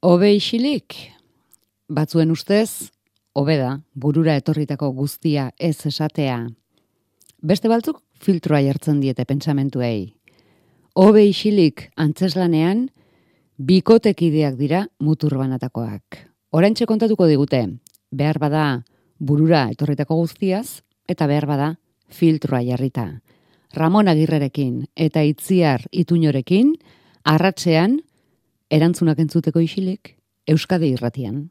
Obe isilik, batzuen ustez, hobeda burura etorritako guztia ez esatea. Beste baltzuk filtroa jartzen diete pentsamentuei. Obe isilik antzeslanean, bikotekideak dira mutur banatakoak. Orantxe kontatuko digute, behar bada burura etorritako guztiaz, eta behar bada filtroa jarrita. Ramon Agirrerekin eta Itziar Ituñorekin, arratzean, erantzunak entzuteko isilik, Euskadi irratian.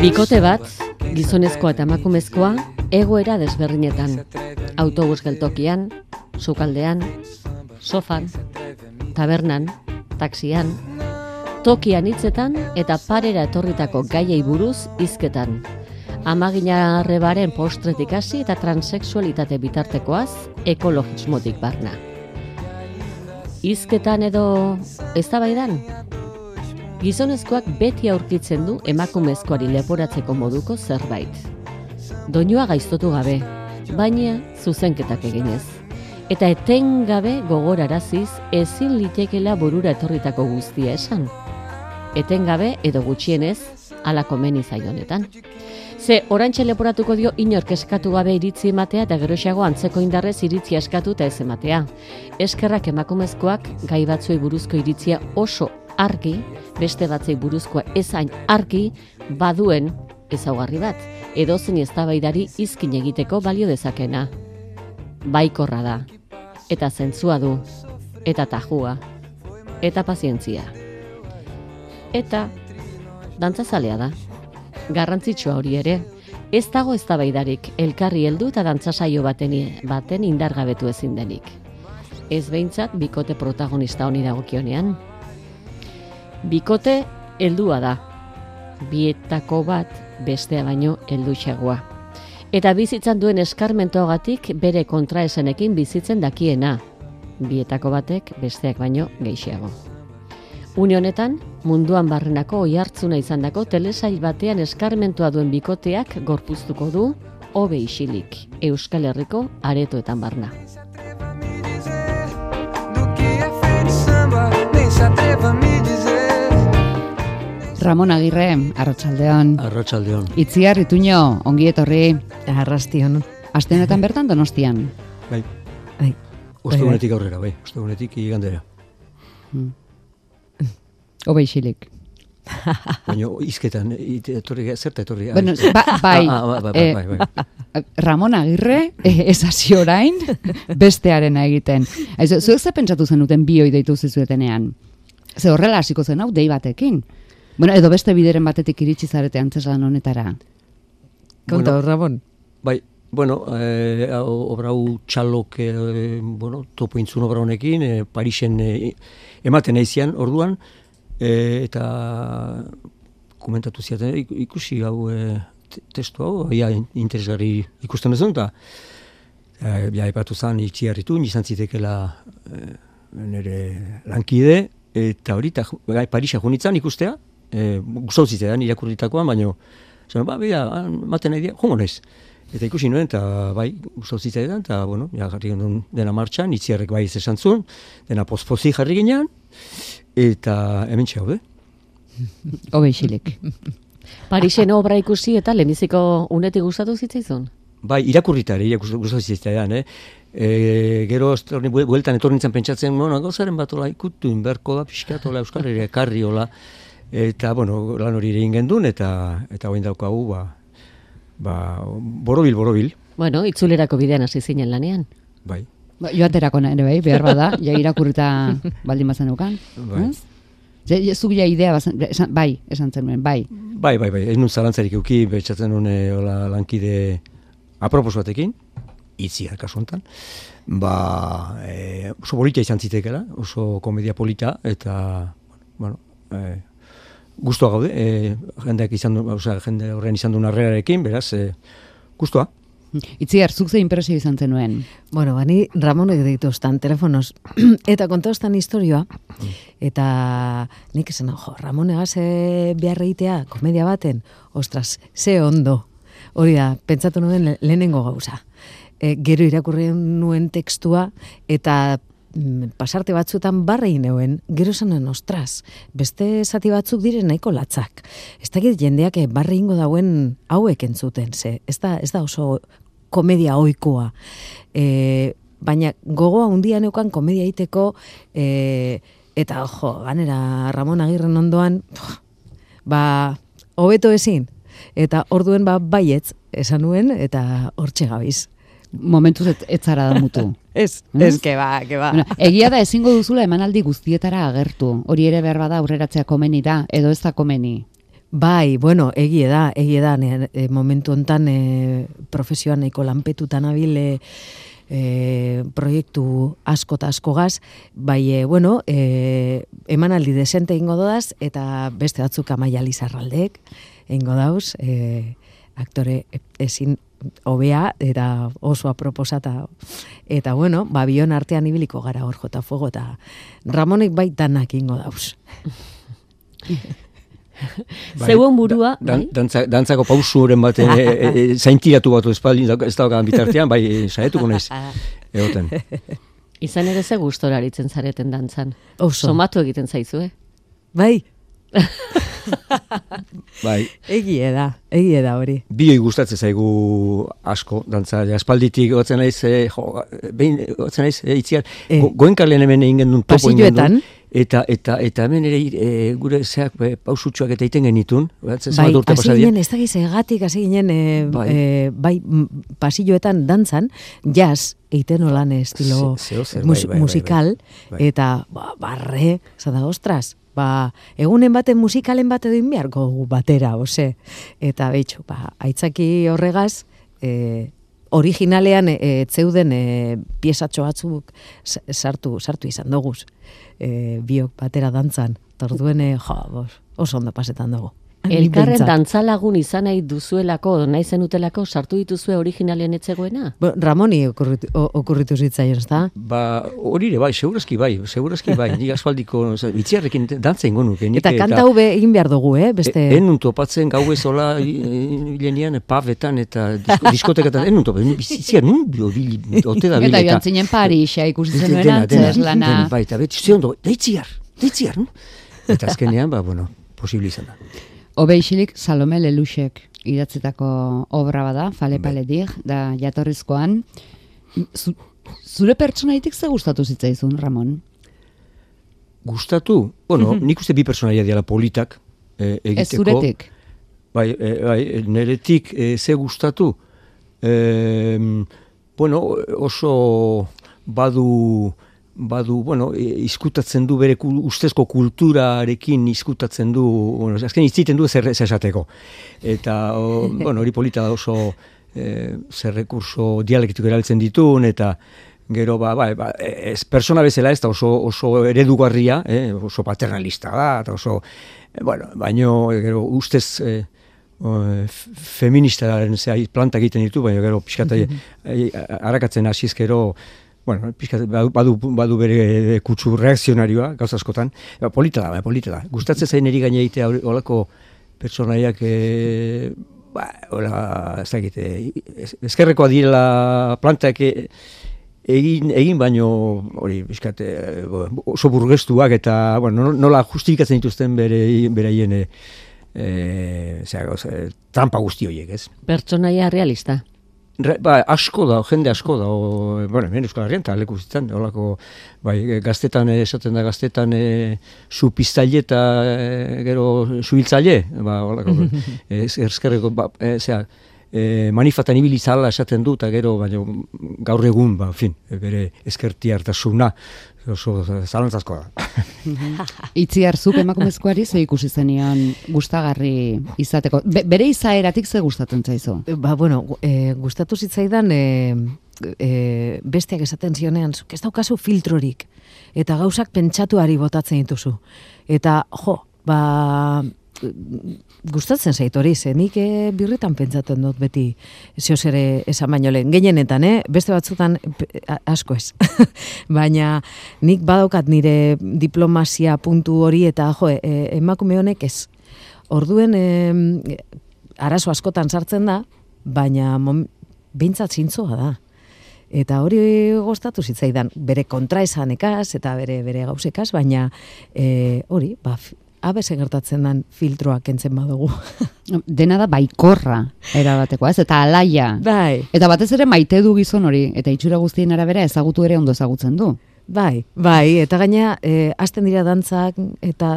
Bikote bat, gizonezkoa eta emakumezkoa, egoera desberdinetan. Autobus geltokian, sukaldean, sofan, tabernan, taxian, tokian hitzetan eta parera etorritako gaiei buruz hizketan. Amagina arrebaren postretik hasi eta transexualitate bitartekoaz ekologismotik barna. Hizketan edo eztabaidan gizonezkoak beti aurkitzen du emakumezkoari leporatzeko moduko zerbait. Doinua gaiztotu gabe, baina zuzenketak eginez. Eta etengabe gogoraraziz ezin litekela burura etorritako guztia esan. Etengabe edo gutxienez alako meni zaionetan. Ze, orantxe leporatuko dio inork eskatu gabe iritzi ematea eta geroxago antzeko indarrez iritzi eskatu eta ez ematea. Eskerrak emakumezkoak gai batzuei buruzko iritzia oso argi, beste batzei buruzkoa ezain argi, baduen ezaugarri bat, edo zen eztabaidari izkin egiteko balio dezakena. Baikorra da, eta zentzua du, eta tajua, eta pazientzia. Eta, dantzazalea da, garrantzitsua hori ere, ez dago eztabaidarik elkarri heldu eta dantzasaio baten, baten indargabetu ezin denik. Ez behintzat, bikote protagonista honi dagokionean, Bikote heldua da. Bietako bat bestea baino helduxagoa. Eta bizitzan duen eskarmentoagatik bere kontraesenekin bizitzen dakiena. Bietako batek besteak baino gehiago. Une honetan, munduan barrenako oi hartzuna izandako telesail batean eskarmentoa duen bikoteak gorpuztuko du hobe isilik Euskal Herriko aretoetan barna. Ramon Agirre, Arratsaldeon. Arratsaldeon. Itziar Ituño, ongi etorri. Arrastion. Astenetan bertan Donostian. Bai. Bai. Ostegunetik aurrera, bai. Ostegunetik igandera. Hmm. Obe isilik. Baina izketan, etorri, zerta etorri? Bueno, ba, bai, ah, ah, ba, ba, bai, bai, Ramon Agirre, eh, ez hasi orain, bestearena egiten. Aizu, zuek ze pentsatu zenuten bioi deitu zizuetenean? Ze horrela hasiko zen hau, dei batekin. Bueno, edo beste bideren batetik iritsi zarete antzeslan honetara. Konta, bueno, Ramon. Bai, bueno, eh, obrau txalok, eh, bueno, topo intzun obra honekin, eh, Parisen eh, ematen eizian, orduan, eh, eta komentatu ziaten, ikusi hau eh, testu hau, ja, interesgarri ikusten ez eta eh, ja, epatu zan, itxiarritu, nizan zitekela eh, nire lankide, eta hori, eta bai, Parisa junitzen ikustea, e, gustau zitzen irakurritakoan, baina zan, ba, bera, maten nahi dira, jongo nez. Eta ikusi nuen, eta bai, gustau zitzen eta, bueno, ja, jarri dena martxan, itziarrek bai ez esan zuen, dena pospozi jarri ginean, eta hemen txau, de? Obe isilik. Parisen obra ikusi eta leheniziko unetik gustatu zitzaizun? Bai, irakurrita ere, irakurrita zitzaidan, eh? E, gero, estorni, bueltan etorri nintzen pentsatzen, bueno, gauzaren bat ola ikutu, inberko da, pixkat, ola, Euskal Herria, karri, ola, eta, bueno, lan hori ere ingen duen, eta, eta hoin daukagu, ba, ba, borobil, borobil. Bueno, itzulerako bidean hasi zinen lanean. Bai. Ba, joaterako ere bai, behar bada, ja irakurrita baldin bazan eukan. Bai. Ez? Ja, zuk ja idea bazan, esan, bai, esan zenuen, bai. Bai, bai, bai, ez nun zalantzarik euki, betxatzen nun eh, hola, lankide apropos batekin, itziar kasu honetan, ba, e, oso polita izan zitekela, oso komedia polita, eta, bueno, e, guztua gaude, e, jendeak izan du, osea, jende horren izan duen arrearekin, beraz, e, guztua. Itziar, zuk ze impresio izan zenuen. Bueno, bani Ramonek dituztan telefonos eta kontostan historioa eta nik esan jo, Ramone gaze beharreitea komedia baten, ostras, ze ondo. Hori da, pentsatu nuen le- lehenengo gauza. E, gero irakurri nuen tekstua eta pasarte batzuetan barrei neuen, gero esanen ostras, beste zati batzuk diren nahiko latzak. Ez dakit jendeak eh, barre ingo dauen hauek entzuten, ze, ez da, ez da oso komedia ohikoa. E, baina gogoa handia neukan komedia egiteko e, eta jo, ganera Ramon Agirren ondoan pff, ba, hobeto ezin. Eta orduen ba baietz esan nuen eta hortxe gabiz. Momentuz ez, ez da mutu. Ez, Mm? ez, que ba, que ba. bueno, egia da ezingo duzula emanaldi guztietara agertu. Hori ere behar bada aurreratzea komeni da, edo ez da komeni. Bai, bueno, egie da, egie da, ne, e, momentu hontan e, profesioan nahiko lanpetutan abil e, e, proiektu asko eta asko gaz, bai, e, bueno, e, emanaldi desente ingo dodaz, eta beste batzuk amaia lizarraldek, ingo dauz, e, aktore ezin hobea eta oso aproposata eta bueno, ba bion artean ibiliko gara hor jota fuego eta Ramonek bai danak ingo dauz. Zeuen burua, Dan, bai? dantza, dantzako pausu horren bat e, e, e, zaintiratu batu espaldin, ez daukan bitartean, bai, e, saietuko naiz, egoten. Izan ere ze gustora aritzen zareten dantzan. Oso. Somatu egiten zaizu, eh? Bai, Bai, egie da, egie da hori. bioi gustatzen zaigu asko, dantza, ja, espalditik gotzen naiz, e, jo, behin gotzen naiz, e, itziar, Eh. go, goenkalean hemen egin gendun, topo egin Pasilloetan. eta, eta, eta hemen ere e, gure zeak e, pausutxoak eta iten genitun, batzen Bai, urte hasi ginen, ez da egatik, hasi ginen, e, Bai. bai. bai, pasilloetan dantzan, jazz, eiten olan estilo mus- bai, bai, bai, musikal, bai. Bai. eta ba, barre, zada, ostras, ba, egunen baten musikalen bat edo inbiarko gu batera, ose. Eta betxo, ba, aitzaki horregaz, e, originalean e, zeuden e, piezatxo batzuk sartu, sartu izan doguz, e, biok batera dantzan, torduen, e, jo, oso ondo pasetan dugu. Elkarren dantzalagun izan nahi duzuelako, nahi zenutelako, sartu dituzue originalen etzegoena? Bo, Ramoni okurritu, okurritu zitzaion, ez da? Ba, hori ere, bai, segurazki bai, segurazki bai, nik asfaldiko, oza, bitziarrekin dantza ingo nuke. Eta kanta hube egin behar dugu, eh? Beste... E, en topatzen gau ez hola hilenian pavetan eta disko, diskotekatan, en nun topatzen, bizizia nun bio, bil, ote da Eta joan zinen Parisa ikusi zenuen antzerlana. dena, bai, eta beti, ze ondo, deitziar, deitziar, no? Eta azkenean, ba, bueno, posible izan da. Obeixilik Salome Leluxek idatzetako obra bada, fale paletik, da jatorrizkoan. Zu, zure pertsonaitik ze gustatu zitzaizun, Ramon? Gustatu, bueno, nik uste bi personaia diala politak eh, egiteko. Ez zuretik. Bai, e, bai, neretik e, ze gustatu. E, bueno, oso badu badu, bueno, e, izkutatzen du bere ustezko kulturarekin izkutatzen du, bueno, azken itziten du zer, esateko. Eta, o, bueno, hori polita oso e, zer rekurso dialektiko erabiltzen ditun, eta gero, ba, ba, ba, ez persona bezala ez da oso, oso eredugarria, eh, oso paternalista da, eta oso, eh, bueno, baino, gero, ustez, f- feministaren zea planta egiten ditu, baina gero pixkata eh, arakatzen hasiz gero, bueno, pixkat, badu, badu bere kutsu reakzionarioa, gauz askotan, ba, polita da, ba, polita da. Gustatzen zain eri gaine egitea holako pertsonaiak, e, ba, hola, ez dakit, eh, ez- ezkerrekoa direla plantak e, egin, egin baino hori bizkat eh, bo- oso burgestuak eta bueno, no- nola justifikatzen dituzten bere beraien eh, e, zera, gauza, e, trampa guzti horiek, ez? Pertsonaia realista. Re, ba, asko da, jende asko da, o, bueno, hemen Euskal Herrian, eta leku zitzen, holako, bai, gaztetan, eh, esaten da gaztetan, e, zu piztaile eta e, gero zuhiltzaile, ba, holako, e, erskerreko, ba, e, zera, e, manifatan ibili zala esaten du, eta gero, baina gaur egun, ba, fin, bere eskerti hartasuna, oso zalantzazko da. Itziar zuk emakumezkoari ze ikusi zenion gustagarri izateko. Be, bere izaeratik ze gustatzen zaizu? Ba, bueno, e, gustatu zitzaidan e, e, besteak esaten zionean, zuk ez daukazu filtrorik, eta gauzak pentsatuari botatzen dituzu. Eta, jo, ba, gustatzen zait hori, ze nik e, birritan pentsatzen dut beti zehoz ere esan baino lehen. Gehienetan, eh? beste batzutan asko ez. Baina nik badaukat nire diplomazia puntu hori eta jo, e, emakume honek ez. Orduen e, arazo askotan sartzen da, baina mom, bintzat zintzoa da. Eta hori gostatu zitzaidan, bere kontraesanekaz eta bere bere gauzekaz, baina e, hori, ba, abese gertatzen den filtroa kentzen badugu. Dena da baikorra erabatekoa, ez? Eta alaia. Bai. Eta batez ere maite du gizon hori, eta itxura guztien arabera ezagutu ere ondo ezagutzen du. Bai, bai, eta gaina, e, hasten dira dantzak, eta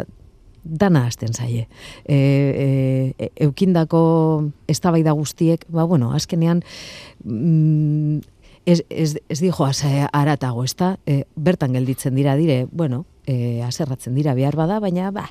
dana hasten zaie. E, e, eukindako eztabaida guztiek, ba, bueno, azkenean, mm, ez, ez, ez di joaz aratago, ez da? E, bertan gelditzen dira dire, bueno, e, aserratzen dira behar bada, baina ba,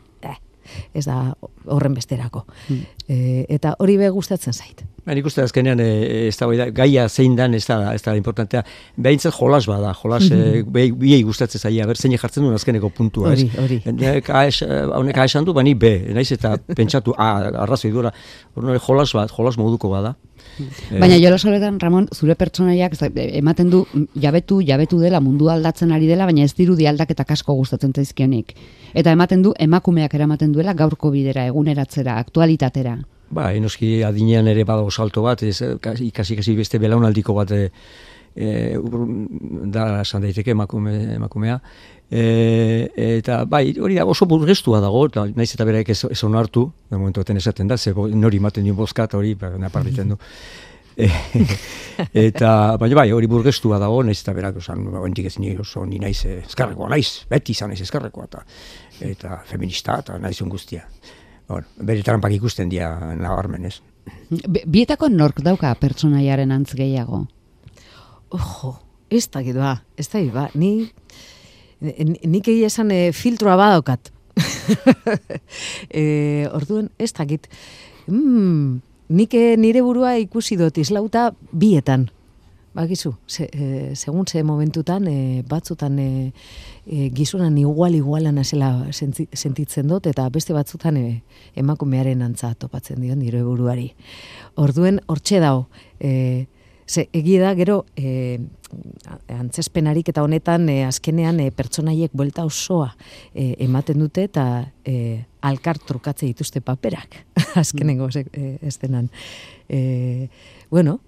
ez da horren besterako. Hmm. E, eta hori be gustatzen zait. Ba, nik uste azkenean e, ez da, gaia zein dan ez da, ez da importantea. Behintzat jolas bada, jolas e, biei gustatzen zaia, ber zein jartzen duen azkeneko puntua. Hori, hori. Haunek haesan du, bani be, naiz eta pentsatu, ah, arrazoi duela, jolas bat, jolas moduko bada. Eh. Baina jola soletan, Ramon, zure pertsonaiak ematen du jabetu, jabetu dela, mundu aldatzen ari dela, baina ez dirudi aldaketa kasko gustatzen zaizkionik. Eta ematen du, emakumeak eramaten duela gaurko bidera, eguneratzera, aktualitatera. Ba, enoski adinean ere badago salto bat, ez, ikasi ikasi beste belaunaldiko bat e, da esan daiteke emakume, emakumea. E, eta bai, hori da oso burgestua dago, eta naiz eta beraik ez, ez onartu, da momentu esaten da, ze nori maten dien bozkat hori, ba, naparritzen du. E, eta, baina bai, hori burgestua dago, naiz eta berak, osan, ba, ez ni oso, ni naiz eskarrekoa, naiz, beti izan naiz eskarrekoa, eta, eta feminista, eta naiz guztia. Bueno, bere trampak ikusten dia nabarmen, ez. Bietako nork dauka pertsonaiaren antz gehiago? Ojo, ez da ba, ez da ba, ni, nik egia esan e, filtroa badaukat. e, orduen, ez dakit. Mm, nik eh, nire burua ikusi dut izlauta bietan. Bakizu, se, e, segun ze momentutan, e, batzutan e, e, gizunan igual igualan azela sentitzen dut, eta beste batzutan e, emakumearen antza topatzen dio nire buruari. Orduen, hortxe dao, e, Ze, egi da, gero, e, antzespenarik eta honetan, e, azkenean, e, pertsonaiek buelta osoa e, ematen dute eta e, alkar trukatze dituzte paperak, azkenengo mm. e, ez denan. E, bueno,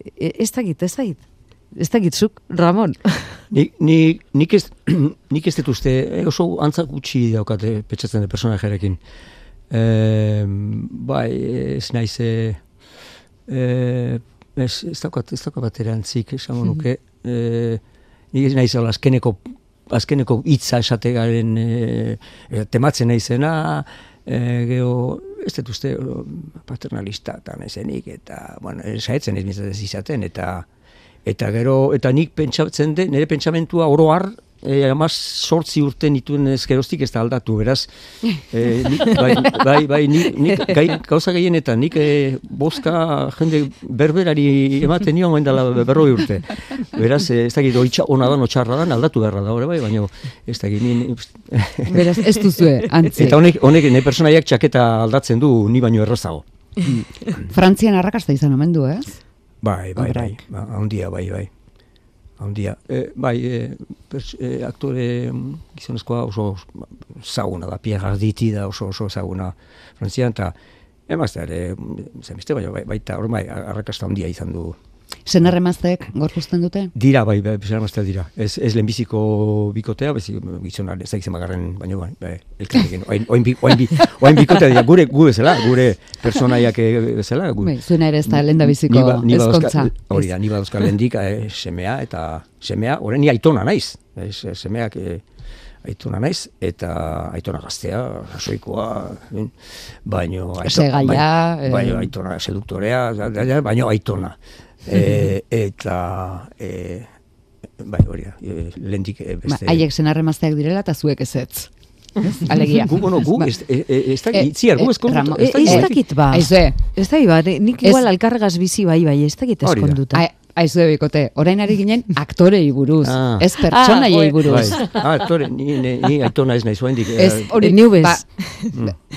e, ez dakit, ez dakit. Ez dakit, zuk, Ramon. Ni, ni, nik, ez, nik ez dituzte, oso antzak gutxi daukate petxatzen de personajerekin. E, bai, ez naiz, e, Ez, ez daukat, ez daukat bat erantzik, esan mm nuke. E, nik ez nahi zela, azkeneko, azkeneko hitza esategaren e, e, tematzen nahi zena, e, geho, ez dut uste paternalista eta nezenik, eta, bueno, esaetzen ez ez izaten, eta, eta gero, eta nik pentsatzen de, nire pentsamentua oro har, e, amaz sortzi urte nituen ez geroztik ez da aldatu, beraz, e, nik, bai, bai, bai, nik, nik gai, gauza gehienetan, nik e, boska jende berberari ematen nio dela berroi urte. Beraz, e, ez dakit, oitxa ona da, notxarra da, aldatu beharra da, bai, baina ez dakit, ni... Beraz, ez duzue, antzi. Eta honek, honek, ne personaiak txaketa aldatzen du, ni baino errazago. Frantzian arrakasta izan omen du, ez? Bai, bai, bai, bai, bai, bai, bai handia. E, bai, e, pers, e, aktore mm, gizonezkoa oso zaguna da, Pierre Arditi da oso oso zaguna frantzian, eta emazte ere, mm, zenbiste, baina bai, baita, hori bai, arrakasta handia izan du Senarremazteek gorpuzten dute? Dira, bai, bai, bai dira. Ez, ez lehenbiziko bikotea, bez, gizona, ez da bagarren, baina bai, bai elkarrekin, oain, oain, bi, oain, bi, oain bikotea dira, gure, gu bezala, gure personaiak bezala. Gure. Bai, zuena ere ez da lehen da biziko ezkontza. Hori da, ni badozka lehen eh, semea, eta semea, horren ni aitona naiz, ez, semeak, eh, aitona naiz, eta aitona gaztea, rasoikoa, baino... Aitona, baino, baino, aitona seduktorea, baino aitona e, eta e, bai, hori da, e, lendik e, beste... Ba, haiek senarremazteak direla eta zuek ez ez. Alegia. Gu, bueno, gu, ba. ez, ez, ez, itziar, gu eskonduta. Ez dakit ba. Ez dakit ba, nik igual alkarregaz bizi bai, bai, ez dakit eskonduta. Aizu ebikote, orain ari ginen aktorei buruz, ah. ez pertsona ah, buruz. Bai. Ah, aktore, ni, ni, ni aitona ez nahi zuen dik. Ez, hori, ba,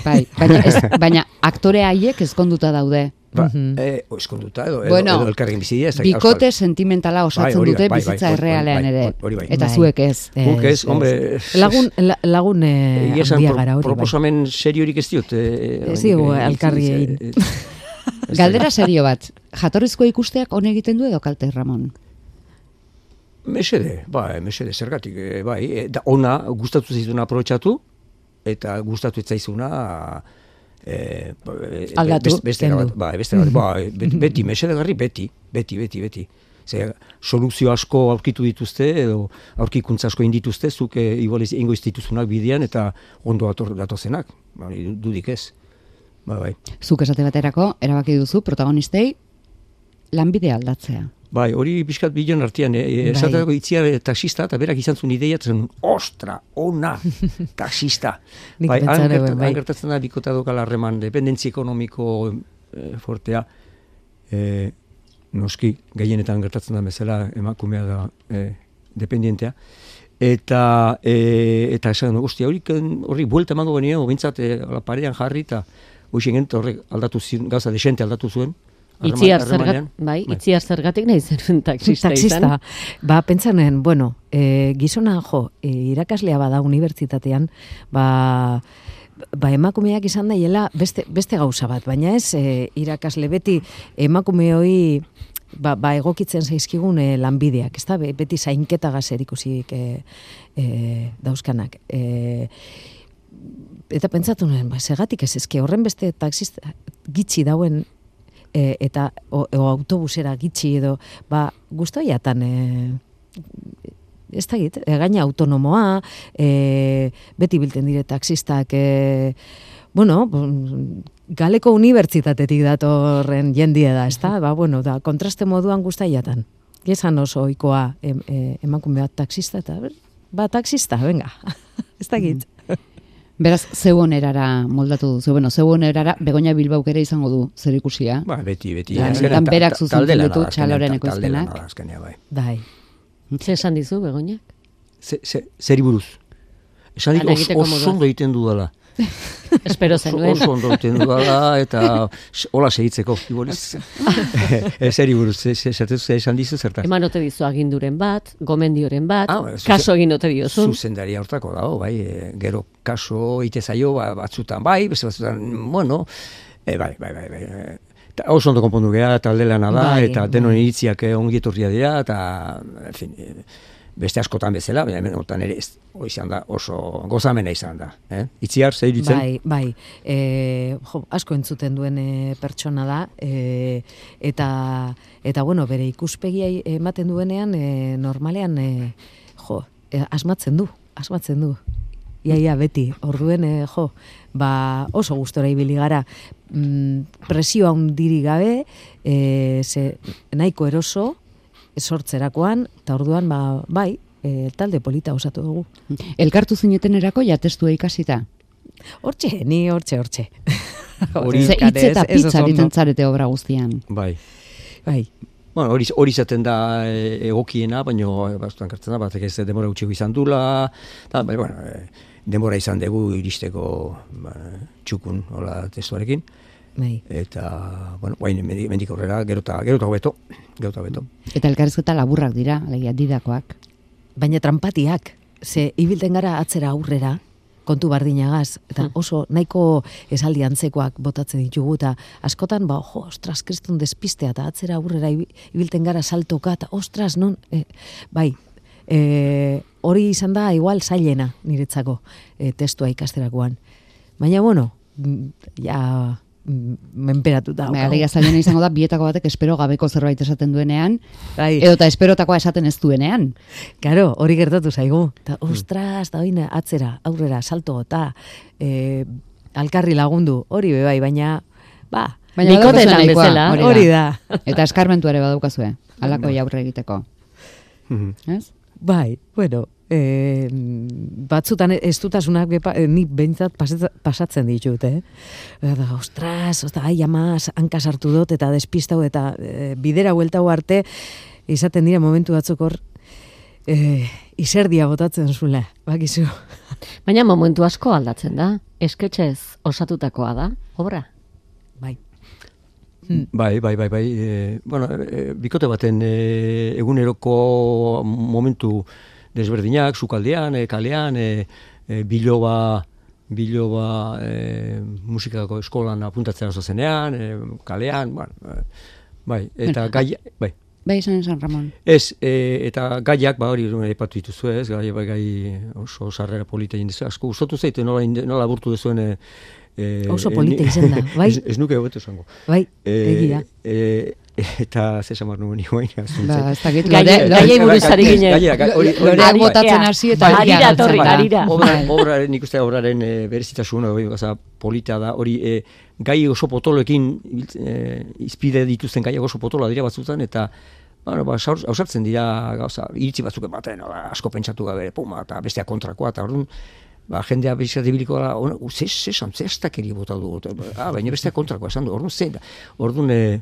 bai, baina, ez, baina aktore haiek ezkonduta daude. Ba, mm -hmm. eh, eskonduta edo, bueno, edo elkarrekin bizidia. Bikote sentimentala osatzen bai, dute bai, bizitza bai, errealean ere. Eta zuek ez. Guk ez, hombre... Lagun, lagun eh, handia gara hori. Proposamen seriorik ez diot. Ez digu, alkarri egin. Galdera serio bat. Jatorrizko ikusteak hone egiten du edo kalte, Ramon? Mesede, bai, mesede, zergatik, bai. Da, ona, gustatu zaizuna aprobetsatu, eta gustatu ez eh, aldatu, beste, beste, ba, beste, ba, beti, mesedegarri, beti, beti, beti, beti. Ze, soluzio asko aurkitu dituzte, edo aurkikuntza asko indituzte, zuk e, igual ingo dituzunak bidean, eta ondo dator, datozenak, ba, dudik ez. Ba, bai. Zuk esate baterako, erabaki duzu, protagonistei, lanbide aldatzea. Bai, hori pixkat bilen artean, eh, bai. esateko itzia taxista, eta berak izan zuen ideia, zen, ostra, ona, taxista. bai, bai. gertatzen da, bikota dokala harreman, dependentzi ekonomiko eh, fortea, eh, noski, gehienetan gertatzen da bezala, emakumea da eh, dependientea, eta eh, eta esan hori hori buelta emango genio bintzat eh, parean jarri eta hoxe horrek aldatu zuen gauza desente aldatu zuen Itziar zergatik, bai, bai, itziar zergatik nahi zen taxista, taxista. Ba, pentsanen, bueno, e, gizona, jo, e, irakaslea bada unibertsitatean, ba, ba emakumeak izan daiela beste, beste gauza bat, baina ez e, irakasle beti emakume hoi ba, ba egokitzen zaizkigun e, lanbideak, ez da, beti zainketa gazer ikusik e, e, dauzkanak. E, eta pentsatu nuen, ba, segatik ez ezke horren beste taxista gitxi dauen e, eta o, o autobusera gitxi edo ba gustoiatan e, ez da git, e, gaina autonomoa, e, beti bilten dire taxistak, e, bueno, galeko unibertsitatetik datorren jendie da, ez da, ba, bueno, da, kontraste moduan guztaiatan. Gezan oso oikoa em, e, emakume bat taxista, eta, ba, taxista, venga, ez da git. Beraz, zeu onerara moldatu du. Zeu, bueno, zeu onerara begonia bilbauk ere izango du zer ikusia. Ba, beti, beti. Ja, ja, berak zuzentzen ditu txaloren ekoizpenak. bai. Bai. Zer esan dizu, begoniak? Zer iburuz. Esan ditu oso ondo egiten du dela. Espero zen duen. Oso ondo egiten du dela eta hola segitzeko. Zer iburuz, esan dizu zertaz. Eman ote dizu aginduren bat, gomendioren bat, ah, kaso egin ote diozu. Zuzendari hortako dago, bai, e, gero kaso ite zaio ba, batzutan, bai, beste batzutan, bueno, e, bai, bai, bai, bai. Ta, oso ondo konpondu geha, talde lana da, bai, eta denon bai. iritziak ongi etorria dira, eta, en fin, beste askotan bezala, baina hemen otan ere ez, izan da, oso gozamena izan da. Eh? Itziar, zei ditzen? Bai, bai. E, jo, asko entzuten duen e, pertsona da, e, eta, eta, bueno, bere ikuspegia ematen duenean, e, normalean, e, jo, e, asmatzen du, asmatzen du. Iaia, beti, orduen, e, jo, ba, oso gustora ibili gara, mm, presioa hundiri gabe, e, ze, nahiko eroso, sortzerakoan, eta orduan, ba, bai, e, talde polita osatu dugu. Elkartu zineten erako jatestua ikasita? Hortxe, ni hortxe, hortxe. Hori hitz eta pizza ditzen zarete obra guztian. Bai. Bai. Bueno, hori, hori zaten da e, egokiena, baina bastuan kartzen da, batek ez demora utxiko izan dula, da, bai, bueno, e, demora izan dugu iristeko ba, txukun, hola, testuarekin. Bai. Eta, bueno, guain mendik aurrera, gero eta beto, gero eta beto. Eta elkarrezketa laburrak dira, alegia, didakoak. Baina trampatiak, ze ibilten gara atzera aurrera, kontu bardinagaz, eta oso nahiko esaldi antzekoak botatzen ditugu, eta askotan, ba, jo, ostras, kristun despistea, eta atzera aurrera ibi- ibilten gara saltoka, eta ostras, non, e, bai, e, hori izan da igual zailena niretzako e, testua ikasterakoan. Baina, bueno, mm, ja, menperatuta. Bai, daukagu. alegia zailena izango da, bietako batek espero gabeko zerbait esaten duenean, Bai. edo eta esperotakoa esaten ez duenean. Claro, hori gertatu zaigu. Ta, ostras, da oina, atzera, aurrera, salto, eta e, alkarri lagundu, hori be bai, baina, ba, Baina nahikoa, bezala. hori da. Eta eskarmentu ere badaukazue, alako aurre egiteko. Mhm. Ez? Bai, bueno, e, batzutan ez dutasunak bepa, e, ni behintzat pasatzen ditut, eh? Eta, ostras, osta, ai, ama, hanka sartu dut, eta despistau, eta e, bidera hueltau arte, izaten dira momentu batzuk hor, e, iserdia botatzen zula, bakizu. Baina momentu asko aldatzen da. Esketxez osatutakoa da, obra. Bai. Bai, bai, bai, bai. E, bueno, e, bikote baten e, eguneroko momentu desberdinak, sukaldean, e, kalean, e, e, biloba, biloba e, musikako eskolan apuntatzen oso zenean, e, kalean, bueno, bai, eta gai, bai. Bai, esan esan, Ramon. Ez, e, eta gaiak, ba hori aipatu dituzu ez, gai, bai, gai oso sarrera polita egin dezu, asko gustatu zaite nola, nola burtu duzuen e, e, Oso e, polita ni- izen da, bai. ez, ez nuke hobeto esango. Bai, Eh, egia. eh, eta ze samar nuen iguain. Ba, ez dakit, Gaie- lore- lore- gaiei buruz ari ginen. Bai, botatzen hasi eta harira. Obra, Bai. obraren, nik uste obraren e, berezitasun, hori, gaza, polita da, hori e, gai oso potoloekin e, izpide dituzten gai oso potoloa dira batzutan, eta Bueno, ba, ausartzen dira gauza, iritzi batzuk ematen, asko pentsatu gabe, puma, eta bestea kontrakoa, eta orduan, ba, jendea bizat ibiliko da, ze, ze, ze, ze astakeri bota du, eta, ah, baina bestea kontrakoa esan du, orduan, ze, da, orduan, e,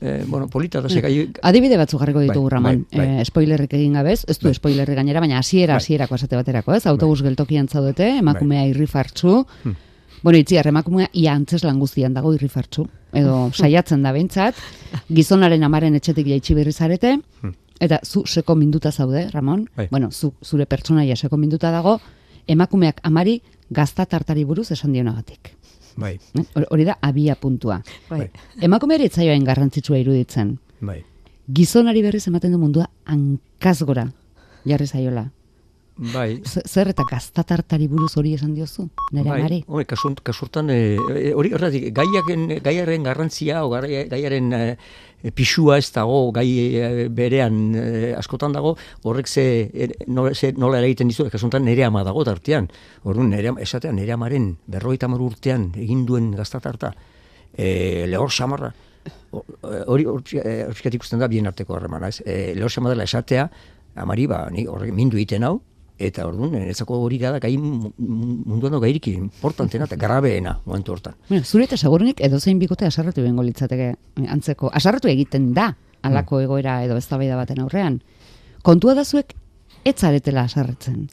e, bueno, polita da, ze gai, Adibide batzuk jarriko ditugu, Bai, Ramon. bai, bai. Eh, spoilerrik egin gabez, ez du Bai. spoilerrik gainera, baina hasiera Bai. hasierako esate baterako, ez? Autobus geltokian zaudete, emakumea irrifartzu. Hmm. Bueno, itziar, emakumea ia antzeslan guztian dago irrifartzu. Edo saiatzen da behintzat, gizonaren amaren etxetik jaitsi berri zarete, Hmm. eta zu seko minduta zaude, Ramon. Bai. Bueno, zu, zure pertsonaia seko minduta dago, emakumeak amari gazta tartari buruz esan dionagatik. bai, Eh? Hor- Hori da abia puntua. Bai. Emakumeari etzaioain garrantzitsua iruditzen. bai. Gizonari berriz ematen du mundua hankaz gora jarri zaiola. Bai, Zer eta gaztatartari buruz hori esan diozu, nire bai, amari? Hori, kasu, kasurtan, e, e, hori horretik, gaiaren, gaiaren garrantzia, o gai- gaiaren e, pixua ez dago, gai e, berean e, askotan dago, horrek ze, er, nola, ze, nola eragiten dizu, kasuntan nere ama dago tartean. Orduan, nere, esatean, nere amaren berroita hamar urtean egin duen gaztatarta, e, lehor samarra, e, hori hori pixkat ikusten da bien arteko harremana, ez? E, lehor samarra esatea, amari, ba, ni horrek mindu egiten hau, eta orduan, ezako hori gara gai mu- mu- munduan dago gairik importantena eta grabeena momentu hortan. Bueno, zure eta segurunik edozein bikote asarretu bengo litzateke eh, antzeko. Asarretu egiten da alako Hmm. egoera edo eztabaida baten aurrean. Kontua da zuek ez zaretela asarretzen.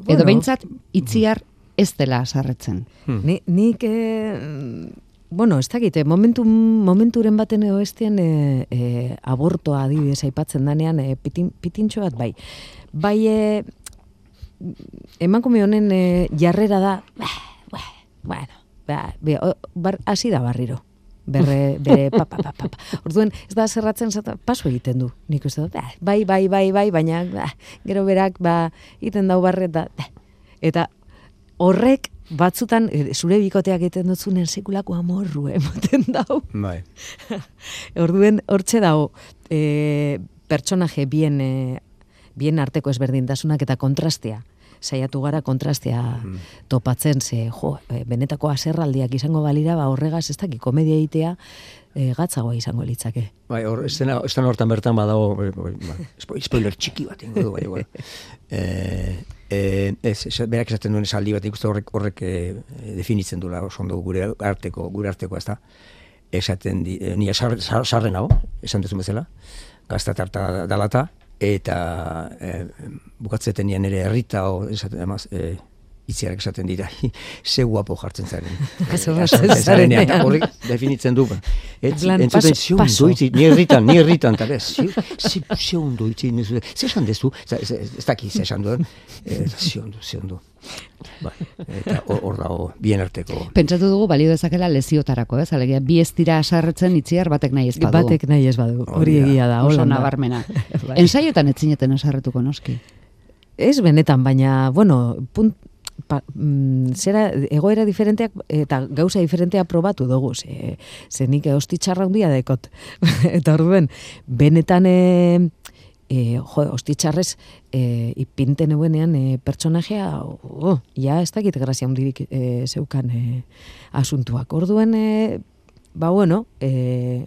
Edo Bueno. behintzat itziar ez dela asarretzen. Ni, nik, eh, bueno, ez dakit, eh, momentu, momenturen baten edo estian e, e, abortoa adibidez aipatzen danean, e, pitin, pitintxo bat bai. Bai, e, emakume honen e, jarrera da, bueno, ba, bar, hasi da barriro. Berre, bere, pa, pa, pa, pa. Orduen, ez da zerratzen zata, paso egiten du. Nik uste dut, bai, bai, bai, bai, baina, bah, gero berak, ba, iten dau barret da, bah. Eta horrek batzutan eh, zure bikoteak egiten dutzunen sekulako amorru ematen dau. Bai. Orduen hortxe dago e, pertsonaje bien e, bien arteko ezberdintasunak eta kontrastea. Saiatu gara kontrastea topatzen ze, jo, e, benetako aserraldiak izango balira, ba horregaz ez daki komedia egitea e, gatzagoa izango litzake. Bai, hor, estena, estena hortan bertan badago, bai, bai, bai, spo- spoiler txiki bat ingo du, bai, bai. Eh, eh, ez, ez, berak esaten duen esaldi bat, ikuste horrek, horrek eh, definitzen duela oso ondo gure arteko, gure arteko ez da. Esaten di, eh, ni sar, sar, sarren hau, esan duzu bezala, gazta tarta dalata, eta eh, bukatzeten nien ere herrita, o, esaten, emaz, eh, itziarak esaten dira, ze guapo jartzen zaren. Eh, zarenean, eta horrek definitzen du. ba. Plan, entzuten, ze ondo itzi, ni herritan, ni herritan, eta bez, ze, ze, ondo itzi, ze esan dezu, ez daki ze esan duen, eh, ze ondo, ze ondo. Ba, eta hor dago, bien arteko. Pentsatu dugu balio dezakela leziotarako, ez? Alegia, bi ez dira asarretzen itziar batek nahi ez badu. Batek nahi ez badu, hori egia da, hola nabarmena. Ensaiotan etzineten asarretuko noski. Ez benetan, baina, bueno, punt, pa, mm, zera, egoera diferenteak eta gauza diferentea probatu dugu, ze, ze nik ostitxarra handia dekot. eta orduen, benetan, e, e, jo, ostitxarrez, e, ipinten euenean e, pertsonajea, oh, ja ez dakit grazia handirik e, zeukan e, asuntuak. Orduen, e, ba bueno, e,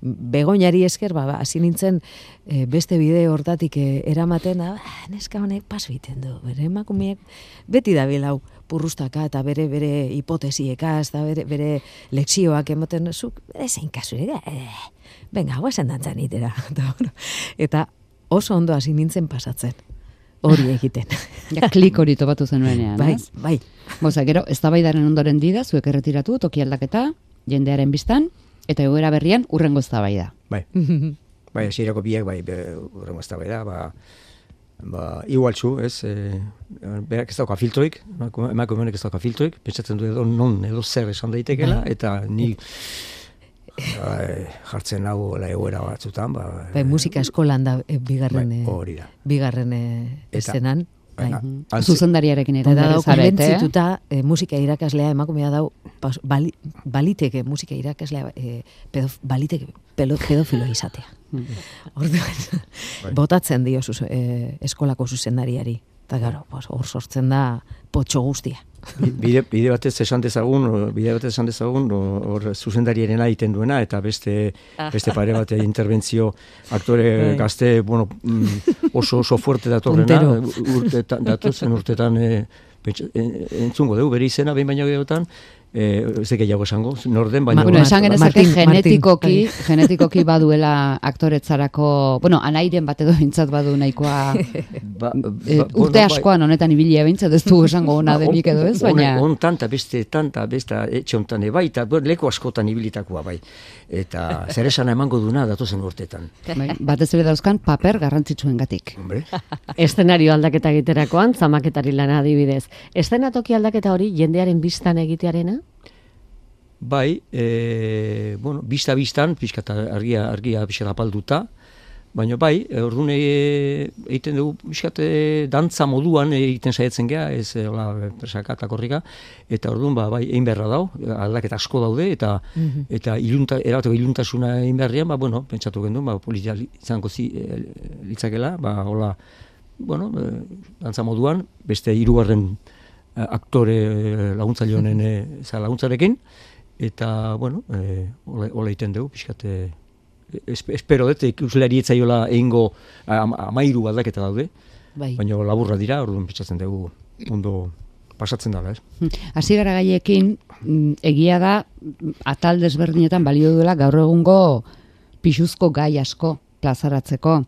begoinari esker, ba, ba, hasi nintzen e, beste bideo hortatik e, eramaten, da, "Ah, neska honek paso egiten du, bere emakumeak beti da hau purrustaka eta bere bere hipotesiekaz, eta bere, bere lekzioak ematen, zuk, bere zein kasu, eh, venga, guazen dantzan itera. eta, oso ondo hasi nintzen pasatzen, hori egiten. Ja, klik hori topatu zenuenean, bai, ez? bai. Boza, gero, ez ondoren dida, zuek erretiratu, toki aldaketa, jendearen biztan, eta egoera berrian, urrengo ez da. Bai, bai, hasierako biak, bai, be- urrengo ez da, ba, ba, igualtzu, ez, e, berak ez dauka filtroik, emakume- emakumeak ez dauka filtroik, pentsatzen du edo non, edo zer esan daitekela, eta ni bai, jartzen hau la egoera batzutan, ba, Bai, musika eskolan da e, bigarren, bai, e, hori da. bigarren e, eszenan. Bai. Zuzendariarekin Eta ere da dau, zaret, eh? e, musika irakaslea emakumea dau, pas, bali, baliteke musika irakaslea e, pedof, baliteke pelo, pedofilo izatea. Orduan, botatzen dio zuz, e, eskolako zuzendariari. Eta gero, pues, hor sortzen da potxo guztia. Bi- bide, bide batez esan dezagun, bide batez esan dezagun, hor zuzendariaren egiten duena, eta beste, beste pare bat interbentzio aktore Bai. gazte, bueno, mm, oso oso fuerte datorrena, Puntero. urtetan, datozen urtetan e, e, entzungo dugu, bere izena, behin baino gehiagotan, e, ez dek gehiago esango, norden, baina... Bueno, esan genezake genetikoki, Martin. genetikoki baduela aktoretzarako, bueno, anairen batedo bintzat badu nahikoa, ba, e, ba, urte bueno, askoan honetan ibilia bintzat, ez du esango ona Ba, denik edo ez, baina... On, tanta, beste, tanta, beste, etxe hontan bai, eta bueno, leku askotan ibilitakoa bai. Eta zer esana emango duna datozen urtetan. Bai, batez ere dauzkan paper garrantzitsuengatik. Hombre, Eszenario aldaketa egiterakoan, zamaketari lana adibidez. Eszenatoki aldaketa hori jendearen biztan egitearena? Bai, e, bueno, bista bistan, pixka eta argia, argia pixka apalduta, baina bai, e, orduan e, egiten dugu pixka e, dantza moduan egiten saiatzen gea, ez e, hola, presaka eta korrika, eta orduan ba, bai, egin beharra dau, aldaketa asko daude, eta eta ilunta, erabateko iluntasuna egin beharrian, ba, bueno, pentsatu gendu, ba, politia li- izango zi, litzakela, ba, hola, bueno, dantza moduan, beste hirugarren eh, aktore eh, laguntzaile honen eh, za laguntzarekin eta bueno, eh hola hola egiten dugu pixkat eh, esp- espero dut ikusleari etzaiola egingo am, amairu aldaketa daude, Bai. baina laburra dira, orduan pentsatzen dugu ondo pasatzen dela, ez? Hm, Hasi gara gaiekin, mm, egia da, atal desberdinetan balio duela gaur egungo pixuzko gai asko plazaratzeko.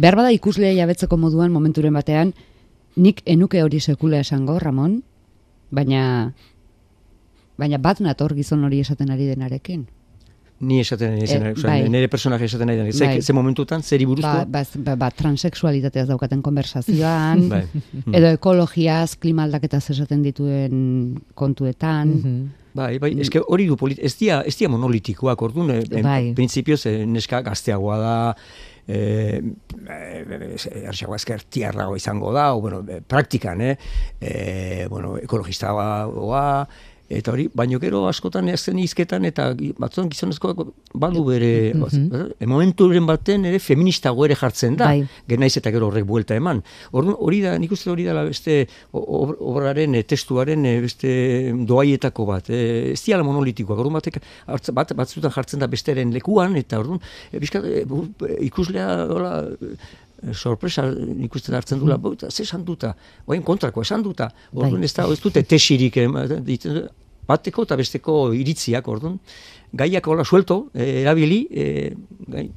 Behar bada ikuslea jabetzeko moduan momenturen batean, nik enuke hori sekula esango, Ramon, baina baina bat nator gizon hori esaten ari denarekin. Ni esaten zen, Eh, osea, bai. nire personaje esaten nahi zen, ze, Bai. ze momentutan, zeri buruzko? Ba, ba, ba, ba, transexualitateaz daukaten konversazioan, Bai. edo ekologiaz, klima aldaketaz esaten dituen kontuetan. Mhm. Bai, bai, eske hori du polit, ez dia, ez dia monolitikoak, orduan, eh, en, Bai. printzipioz, eh, neska gazteagoa da, eh, eh, erxagoa esker tiarrago izango da, o, bueno, eh, praktikan, eh, eh, bueno, ekologistagoa, eta hori, baino gero askotan ezten hizketan eta gi- batzuan gizonezkoak badu bere, mm momenturen baten ere feministago ere jartzen da, Bai. genaiz eta gero horrek buelta eman. Orduan hori da, nik uste hori dela beste obraren, eh, testuaren eh, beste doaietako bat. E, ez diala monolitikoak, orduan batek bat, batzutan jartzen da besteren lekuan, eta orduan e, bizkat, e, e, ikuslea hola, e, sorpresa nik uste hartzen dula, mm. eta ze esan duta, oain kontrako esan duta, orduan Bai. ez da, ez dute tesirik, ditzen- bateko eta besteko iritziak, orduan, gaiak hola suelto, e, erabili, e, gai,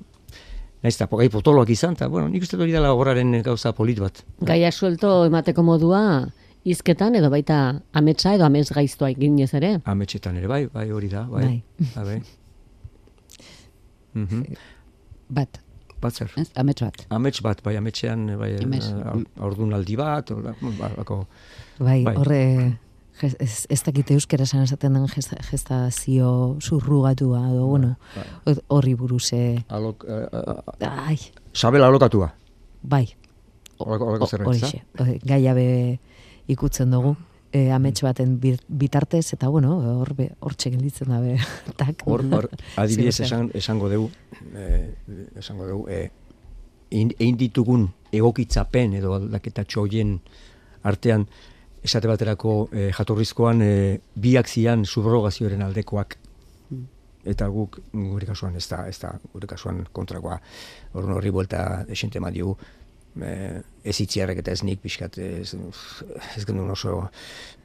Naiz eta gai potoloak izan, eta, bueno, nik uste hori dela obraren gauza polit bat. Gaia suelto emateko modua Hizketan edo baita ametsa edo amets gaiztoa eginez ere. Ametxetan ere, bai, bai, hori da, bai. Bai. Bai. Mhm. Bat, Bat zer? ez? Amets bat. Amets bat, bai, ametxean, bai, Amets. ordunaldi bat, or- ba, bako, Bai, Bai. horre, ez, ez dakite euskera esan esaten den gesta- gestazio zurrugatua, edo, bueno, bai. horri buruz, eh, alok, eh, eh, ai, sabela alokatua. bai, Horreko zerbait, horixe, hori, gaiabe ikutzen dugu, e, amets baten bitartez, eta bueno, hor hortxe gelditzen da be, tak. Hor, hor, adibidez esan, esango dugu, eh, esango dugu, eh, egin ditugun egokitzapen edo aldaketa txoien artean, esate baterako eh, jatorrizkoan eh, biak zian subrogazioaren aldekoak. Eta guk gure kasuan ez da, ez da gure kasuan kontrakoa. Horren horri buelta esente diogu. Eh, ez itziarrek eta ez nik pixkat ez, ez genuen oso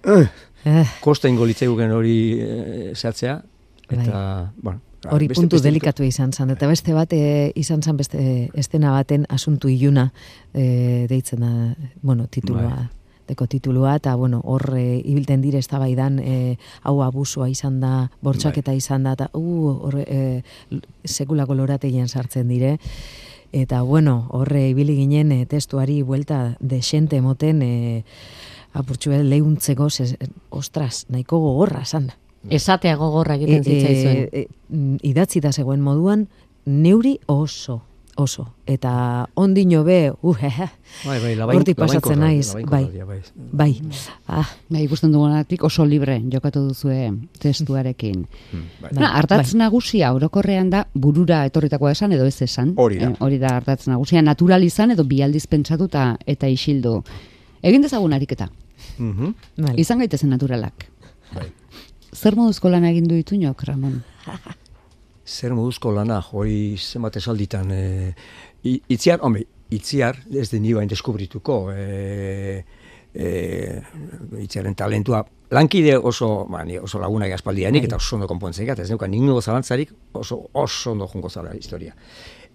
eh, Eh, kosta ingo hori eh, zehatzea, eta, bueno, Hori beste- puntu beste- delikatu izan zen, eta beste bat e, izan zen beste estena baten asuntu iluna e, deitzen da, bueno, titulua, Bai. deko titulua, eta bueno, hor e, ibilten dire eztabaidan e, hau abusua izan da, bortxaketa izan da, eta uh, hor e, sekulako lorategian sartzen dire, eta bueno, horre ibili ginen e, testuari buelta desente moten e, apurtxu behar lehuntzeko, zez, ostras, nahiko gogorra zan. Esatea gogorra egiten zitzaizuen. e, e, idatzi da zegoen moduan, neuri oso, oso. Eta ondino be, uh, Bai, bai, labain, hortik pasatzen naiz, bai, labainkorra, bai. bai. Ah, Bai, ikusten dugunatik oso libre jokatu duzue testuarekin. Hmm, bai. Bai, Na, ardatz nagusia orokorrean da burura etorritakoa esan edo ez esan. Hori da. Eh, hori da ardatz nagusia, natural izan edo bi aldiz pentsatu eta, eta isildu. Egin dezagun ariketa. Mhm. vale. Izan gaitezen naturalak. Bai. Zer moduzko lan egin du ituñok, Ramon? Zer moduzko lana, hori zenbat esalditan, e, itziar, hombre, itziar, ez den nibain deskubrituko, e, e, itziaren talentua, lankide oso, ba, ni oso laguna aspaldianik eta oso ondo konpontzen ez neukan ningu zalantzarik oso, oso ondo jungo zala historia.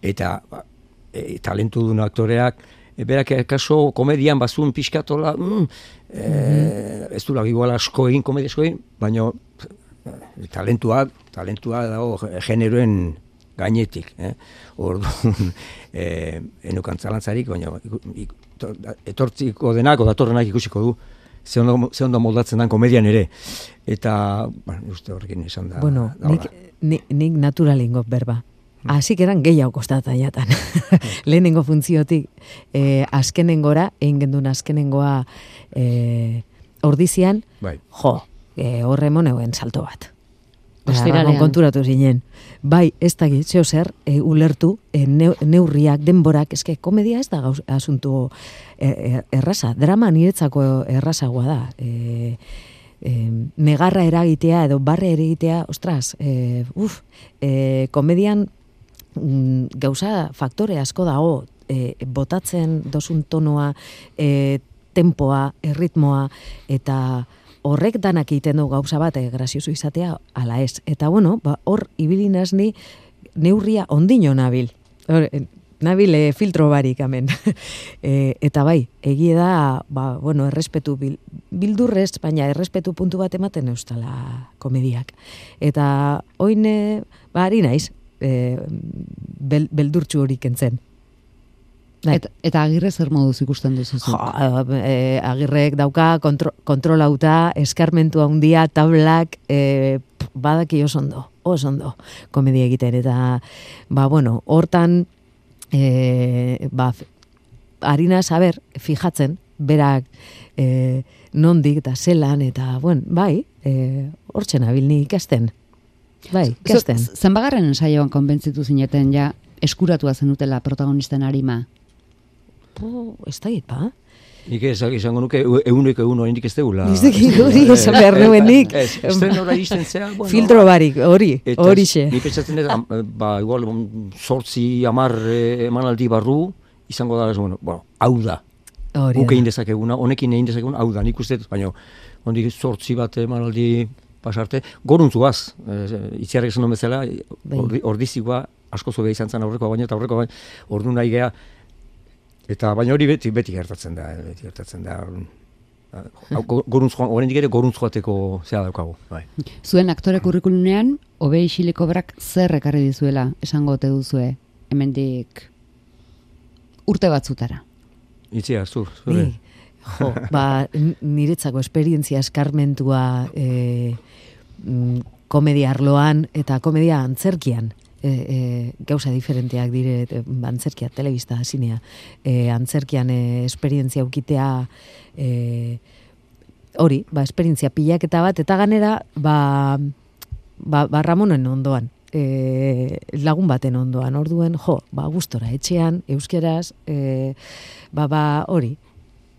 Eta ba, e, talentu duen aktoreak, e, berak kaso komedian bazun pixkatola, mm, e, ez du igual asko egin komedia asko egin, baina talentua, talentua dago generoen gainetik, eh? Orduan, eh, enukan zalantzarik, baina etortziko denak, o datorrenak ikusiko du, ze ondo, ze ondo moldatzen dan komedian ere. Eta, bueno, uste horrekin esan da. Bueno, da nik, nik, nik naturalingo berba. Así que eran gehiago kostata jatan. Lehenengo funtziotik, eh, azkenengora, egin gendun azkenengoa eh, ordizian, Bai. jo, eh, horre moneuen salto bat. Ostiralean. Konturatu zinen. Bai, ez da zeo zer, e, ulertu, e, neu- neurriak, denborak, eske komedia ez da gauz, asuntu e, e, erraza, drama niretzako errazagoa da. E, e, negarra eragitea edo barre eragitea, ostras, e, uf, e, komedian mm, gauza faktore asko dago, e, botatzen dosun tonoa, e, tempoa, erritmoa, eta horrek danak egiten du gauza bat, e, grazioso izatea, ala ez. Eta bueno, ba, hor ibili ni neurria ondino nabil. Hor, e, nabil e, filtro barik hemen. e, eta bai, egie da, ba, bueno, errespetu bil, bildurrez, baina errespetu puntu bat ematen eustala komediak. Eta oin, ba, ari naiz, e, bel, beldurtxu hori kentzen. Bai. Eta, eta agirre zer moduz ikusten duzu zu? Jo, e, agirrek dauka kontro, kontrolauta, eskarmentu handia, tablak, e, badaki oso ondo, oso ondo komedia egiten. Eta, ba, bueno, hortan, e, ba, harina saber, fijatzen, berak e, nondik eta zelan, eta, bueno, bai, e, hortzen abil ni ikasten. Bai, ikasten. Z- Zenbagarren ensaioan konbentzitu zineten ja eskuratua zenutela protagonisten arima. Po, ez da ba? Nik ez izango nuke euneko egun oraindik ez deula. Niztekin hori esan behar nuen nik. Ez, iristen zea, bueno. Filtro barik, hori, hori Ni pentsatzen dut, am- ba, igual, mm, sortzi, amar eh, emanaldi barru, izango da, bueno, bueno, hau da. Hori Guk egin dezakeguna, honekin egin dezakeguna, hau da, nik uste, dut, baina, ondik sortzi bat emanaldi pasarte, goruntzuaz, e, itziarrek esan bezala, Bai. ordi, ordizikoa asko zobe izan zen aurrekoa baina, eta aurrekoa baina, ordu nahi gea, eta baina hori beti, beti gertatzen da, beti gertatzen da, Hau, go- Goruntz joan, oraindik ere goruntz joateko zea daukagu. Bai. Zuen aktore kurrikulunean, hobe isiliko brak zer ekarri dizuela, esango ote duzue, hemendik urte batzutara. Itzia, zur, zure. Ni, jo, ba, niretzako esperientzia eskarmentua e, mm, komedia arloan eta komedia antzerkian. E, e, gauza diferenteak dire e, antzerkia, telebista, zinea. E, antzerkian e, esperientzia ukitea e, hori, ba, esperientzia pilaketa bat, eta ganera, ba, ba, ba Ramonen ondoan, e, lagun baten ondoan, orduen, jo, ba, gustora, etxean, euskeraz, e, ba, ba, hori,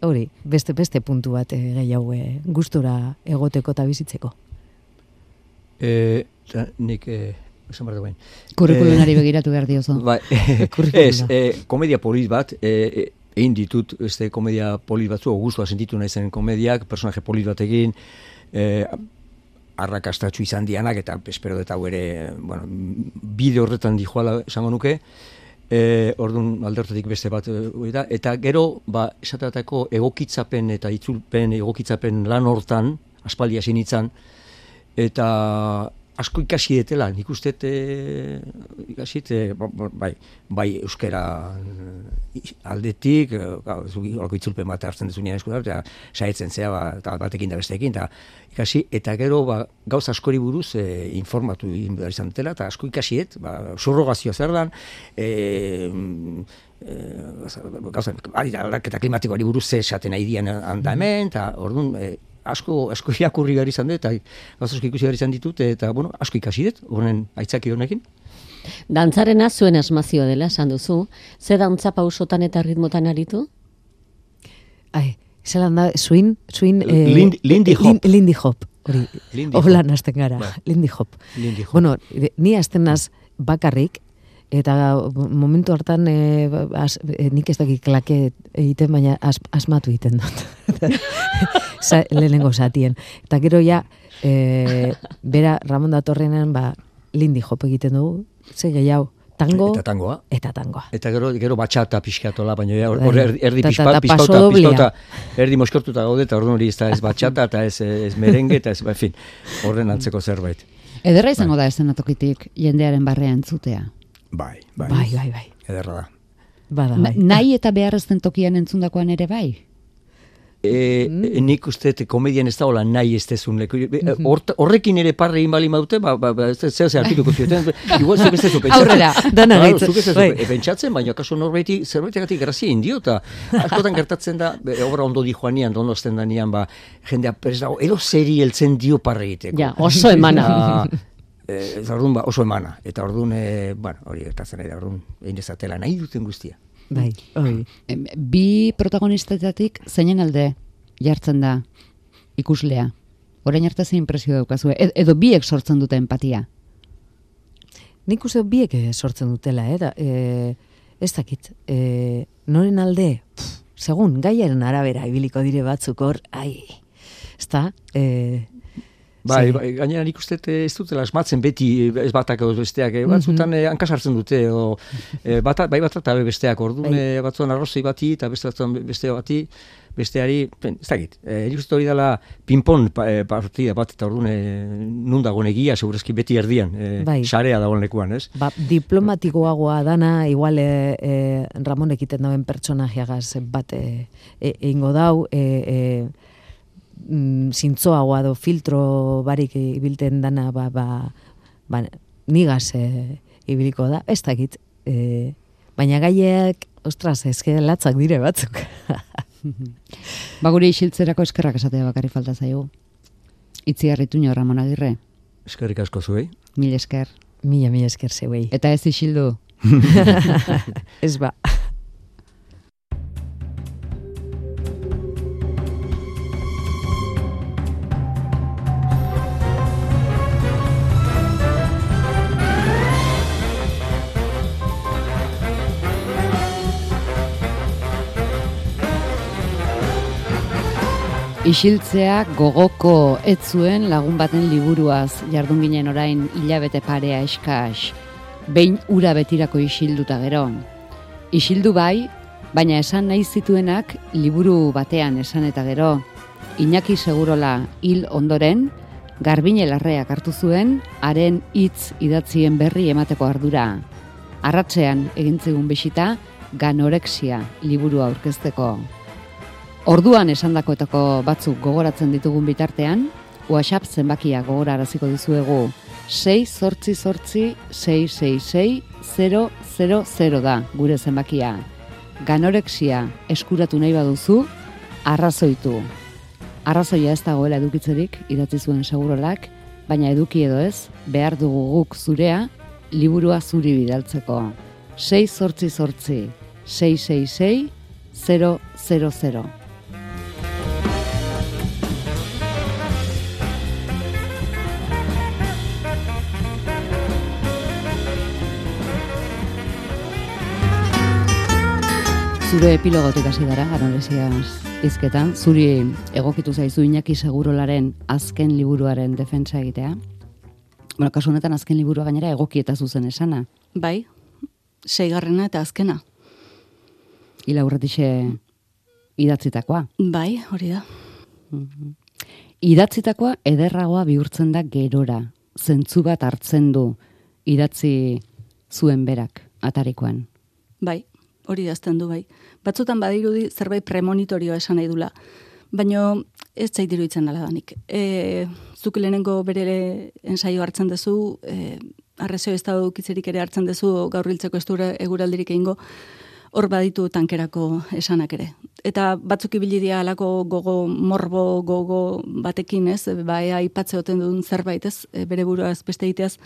hori, beste, beste puntu bat e, gehiago e, gustora egoteko eta bizitzeko. E, eta nik, e, esan behar duen. Kurrikulunari begiratu behar diozu. Bai, ez, e, komedia polit bat, e, e, egin ditut, este komedia polit batzu, gustua sentitu naizen komediak, personaje polit batekin, e, arrakastatxu izan dianak, eta espero hau ere, bueno, bide horretan dijoala esango nuke, e, orduan aldertatik beste bat e, da, eta gero, ba, esatatako egokitzapen eta itzulpen egokitzapen lan hortan, aspaldi hasi nintzen, eta asko ikasi detela, nik uste e, ikasi e, bai, bai euskera eh, aldetik, holako itzulpen bat hartzen dezunean eskuda, eta saetzen zea, ba, eta batekin da besteekin, eta ikasi, eta gero ba, gauz askori buruz e, informatu egin behar izan dela, eta asko ikasiet, ba, surrogazioa zer dan, e, e, gauza, ari da, aldaketa klimatikoari buruz ze esaten nahi dian handa hemen, eta orduan, e, asko, asko irakurri behar izan dut, eta gauza asko ikusi behar izan ditut, eta, bueno, asko ikasi dut, honen aitzaki honekin. Dantzarena zuen asmazio dela, esan duzu. Ze dantza pausotan eta ritmotan aritu? Ai, zelan da, swing, swing... Lind- Lindy lin- hop. Lindy hop, hori. Hop. hasten gara, Bai. Lindy hop. Lindy hop. Bueno, ni hasten naz bakarrik, eta momentu hartan e, as, e, nik ez dakit klake egiten, baina as, asmatu egiten dut. Sa, lehenengo zatien. Eta gero ja, e, bera Ramon datorrenean, ba, Lindy hop egiten dugu, ze gehiago, tango Eta tangoa. eta tangoa. Eta gero, gero batxata pixkatola, baina ja, hor Bai. erdi, erdi Ta- ta- pizpa, ta pizpauta, paso doblea. pizpauta, erdi moskortuta gaude, eta orduan hori ez da ez batxata, eta ez, ez merengue, eta ez, ba, en fin, horren antzeko zerbait. Ederra izango da eszenatokitik jendearen barrean entzutea. Bai, bai, Bai, bai, bai. ederra da. Bada, Na, bai. nahi eta behar ez den tokian entzundakoan ere bai? E, Mm. nik uste komedian ez da hola nahi ez dezun leku. Hort- Horrekin ere parre egin bali maute, ba, ba, ba, ez ze hartituko zioten. Igual zuk ez dezu pentsatzen. Aurrera, dana Claro, gaitz- Zuk ez dezu bai. pe- pentsatzen, baina kaso norbaiti zerbaitegatik grazia indio, eta askotan gertatzen da, be, obra ondo di joanian, ondo azten danian, ba, jendea prez dago, ero zeri heltzen dio parre egiteko. Ja, oso emana. Eh, eta orduan, ba, oso emana. Eta orduan, eh, bueno, hori gertatzen da, orduan, egin dezatela nahi duten guztia. Bai, hori. Bi protagonistetatik zeinen alde jartzen da ikuslea? Orain arte zein impresio daukazue? Ed- edo biek sortzen dute empatia? Nik uste biek eh, sortzen dutela, eh? Da, e, ez dakit, e, noren alde, pff, segun, gaiaren arabera ibiliko dire batzuk hor, ai, ez da, e, Bai, bai, gainera nik uste eh, ez dutela esmatzen beti eh, ez batak edo besteak, eh, batzutan eh, hankas hartzen dute, o, eh, bata, bai bat eta besteak, orduan Bai. eh, batzuan arrozei bati eta beste batzuan beste bati, besteari, pen, ez dakit, eh, nik uste hori dela pinpon pa, eh, partida bat eta orduan eh, nun dagoen egia, segurazki beti erdian, eh, Bai. sarea dagoen lekuan, ez? ba, diplomatikoagoa dana, igual e, e, Ramon ekiten dauen pertsonajeagaz bat e, e, egingo dau, e, e, mm, zintzoagoa do filtro barik ibilten dana, ba, ba, ba nigaz e, ibiliko da, ez dakit, e, baina gaiek, ostras, ezke latzak dire batzuk. Ba gure isiltzerako eskerrak esatea bakarri falta zaigu. Itziarritu nio Ramon Agirre, Eskerrik asko zuei. mil esker. mila, mila esker zeuei. Eta ez isildu. Ez ba. Isiltzea gogoko ez zuen lagun baten liburuaz jardun ginen orain hilabete parea eskas. Behin ura betirako isilduta gero. Isildu bai, baina esan nahi zituenak liburu batean esan eta gero. Iñaki Segurola hil ondoren, Garbine larreak hartu zuen, haren hitz idatzien berri emateko ardura. Arratzean egin zigun bisita, ganorexia liburua aurkezteko. Orduan esandakoetako batzuk gogoratzen ditugun bitartean, WhatsApp zenbakia gogoraraziko dizuegu 6 sortzi sortzi 666 000 da gure zenbakia. Ganorexia eskuratu nahi baduzu, arrazoitu. Arrazoia ez dagoela edukitzerik idatzi zuen segurolak, baina eduki edo ez, behar dugu guk zurea, liburua zuri bidaltzeko. 6 sortzi sortzi 666 000. Zure epilogotik hasi dara, anoresiaz izketan, zuri egokitu zaizu Iñaki Segurolaren azken liburuaren defentsa egitea. Bueno, kasu honetan azken liburua gainera egoki eta zuzen esana. Bai, seigarrena eta azkena. Ila urretixe idatzitakoa. Bai, hori da. Idatzitakoa ederragoa bihurtzen da gerora. Zentzu bat hartzen du idatzi zuen berak atarikoan. Bai, hori dazten du bai. Batzutan badirudi zerbait premonitorioa esan nahi dula. Baina ez zait iruditzen dela danik. E, zuk lehenengo bere ensaio hartzen duzu, e, arrezio ez da dukitzerik ere hartzen duzu gaur hiltzeko ez dure eguraldirik egingo, hor baditu tankerako esanak ere. Eta batzuk ibili dira alako gogo, morbo, gogo batekin ez, bai aipatze oten duen zerbait ez, e, bere burua ez beste egiteaz,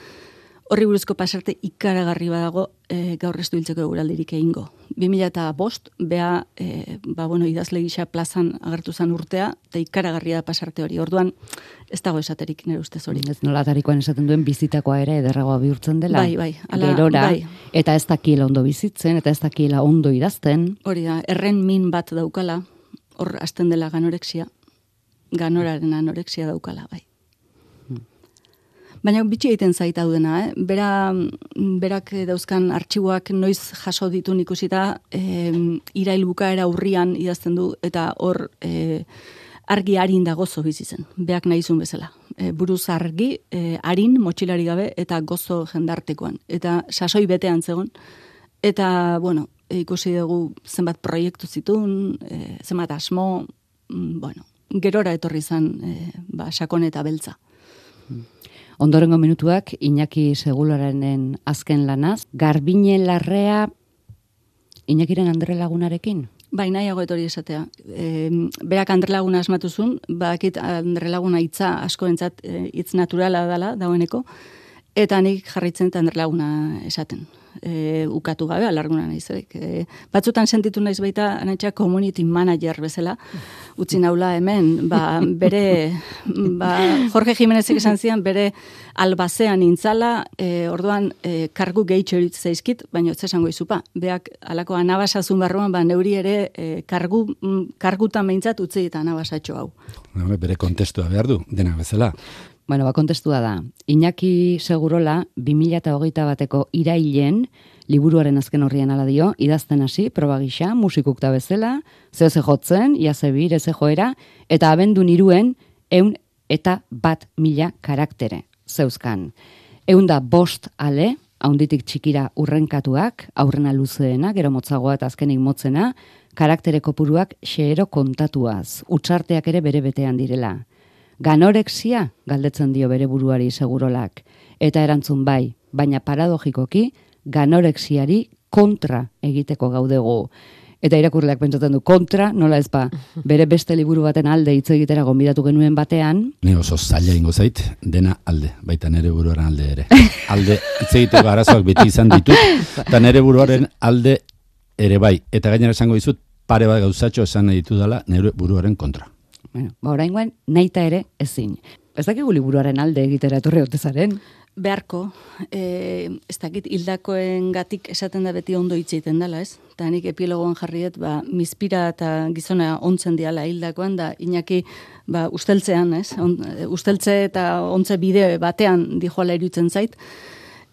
horri buruzko pasarte ikaragarri badago e, gaur ez duiltzeko eguraldirik egingo. 2000 eta bost, bea, e, ba, bueno, idazle gisa plazan agertu zen urtea, eta ikaragarria da pasarte hori. Orduan, ez dago esaterik nire ustez hori. Ez nola atarikoan esaten duen bizitakoa ere ederragoa bihurtzen dela. Bai, bai. Ala, gerora, bai. eta ez dakiela ondo bizitzen, eta ez dakiela ondo idazten. Hori da, erren min bat daukala, hor hasten dela ganorexia, ganoraren anorexia daukala, bai. Baina bitxi egiten zait hau dena, eh? Bera, berak dauzkan artxiboak noiz jaso ditu ikusita, e, irail bukaera urrian idazten du, eta hor e, argi harin da gozo bizi zen, beak nahizun bezala. E, buruz argi, e, harin, motxilari gabe, eta gozo jendartekoan. Eta sasoi betean zegon, eta, bueno, ikusi dugu zenbat proiektu zitun, e, zenbat asmo, mm, bueno, gerora etorri zen, e, ba, sakon eta beltza. Ondorengo minutuak Iñaki Segularanen azken lanaz, Garbine Larrea Iñakiren Andre Lagunarekin. Bai, nahiago etori esatea. E, berak Andre Laguna asmatuzun, bakit Andre Laguna hitza asko entzat e, hitz naturala dela, dagoeneko, eta nik jarritzen eta Andre Laguna esaten. E, ukatu gabe, alarguna nahi E, batzutan sentitu naiz baita, anetxea community manager bezala, utzi naula hemen, ba, bere, ba, Jorge Jimenezek esan zian, bere albazean intzala, e, orduan e, kargu gehitxo zaizkit, baina ez esango izupa. Beak, alako anabasazun barruan, ba, neuri ere e, kargu, mm, kargutan behintzat utzi eta anabasatxo hau. Bere kontestua behar du, dena bezala. Bueno, ba, kontestua da. Iñaki Segurola, 2008 bateko irailen, liburuaren azken horrian ala dio, idazten hasi, proba gisa, musikuk da bezala, zeo ze jotzen, ia ze bir, eze joera, eta abendu niruen, eun eta bat mila karaktere, zeuzkan. Eun da bost ale, haunditik txikira urrenkatuak, aurrena luzeena, gero motzagoa eta azkenik motzena, karaktere kopuruak xeero kontatuaz, utxarteak ere bere betean direla. Ganorexia, galdetzen dio bere buruari segurolak. Eta erantzun bai, baina paradogikoki, ganorexiari kontra egiteko gaudegu. Eta irakurleak pentsatzen du kontra, nola ez ba, bere beste liburu baten alde hitz egitera gonbidatu genuen batean. Ni oso zaila ingo zait, dena alde, baita nere buruaren alde ere. Alde hitz egiteko arazoak beti izan ditut, eta nere buruaren alde ere bai. Eta gainera esango dizut, pare bat gauzatxo esan nahi ditu dela nere buruaren kontra. Bueno, ba, oraingoan, naita ere ezin. Ez dakigu liburuaren alde egitera etorri zaren. Beharko, e, ez dakit hildakoen gatik esaten da beti ondo hitz egiten dela, ez? Eta nik epilogoan jarriet, ba, mizpira eta gizona ontzen diala hildakoan, da inaki ba, usteltzean, ez? On, usteltze eta ontze bide batean dijoala irutzen zait.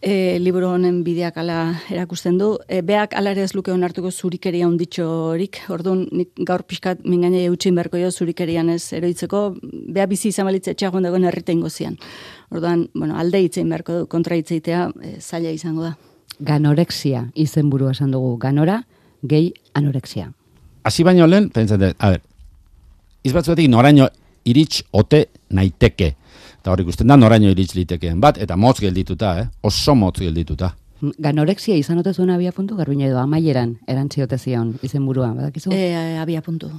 E, liburu honen bideak ala erakusten du. E, beak ala ere ez luke onartuko zurikeria onditxorik, orduan nik gaur pixkat mingaine eutxin berko jo zurikerian ez eroitzeko, bea bizi izan balitze etxeagoen dagoen erriten gozian. Orduan, bueno, alde itzein beharko du, kontra itzeitea e, zaila izango da. Ganorexia izenburua esan dugu. Ganora, gehi anorexia. Hasi baino lehen, pentsatzen, a ber, izbatzuetik noraino irits ote naiteke. Eta hor ikusten da noraino irits litekeen bat, eta motz geldituta, eh? oso motz geldituta. Ganorexia izan ote zuen abia puntu, garbina edo amaieran erantziote zion izenburua, badakizu? E, abia puntu.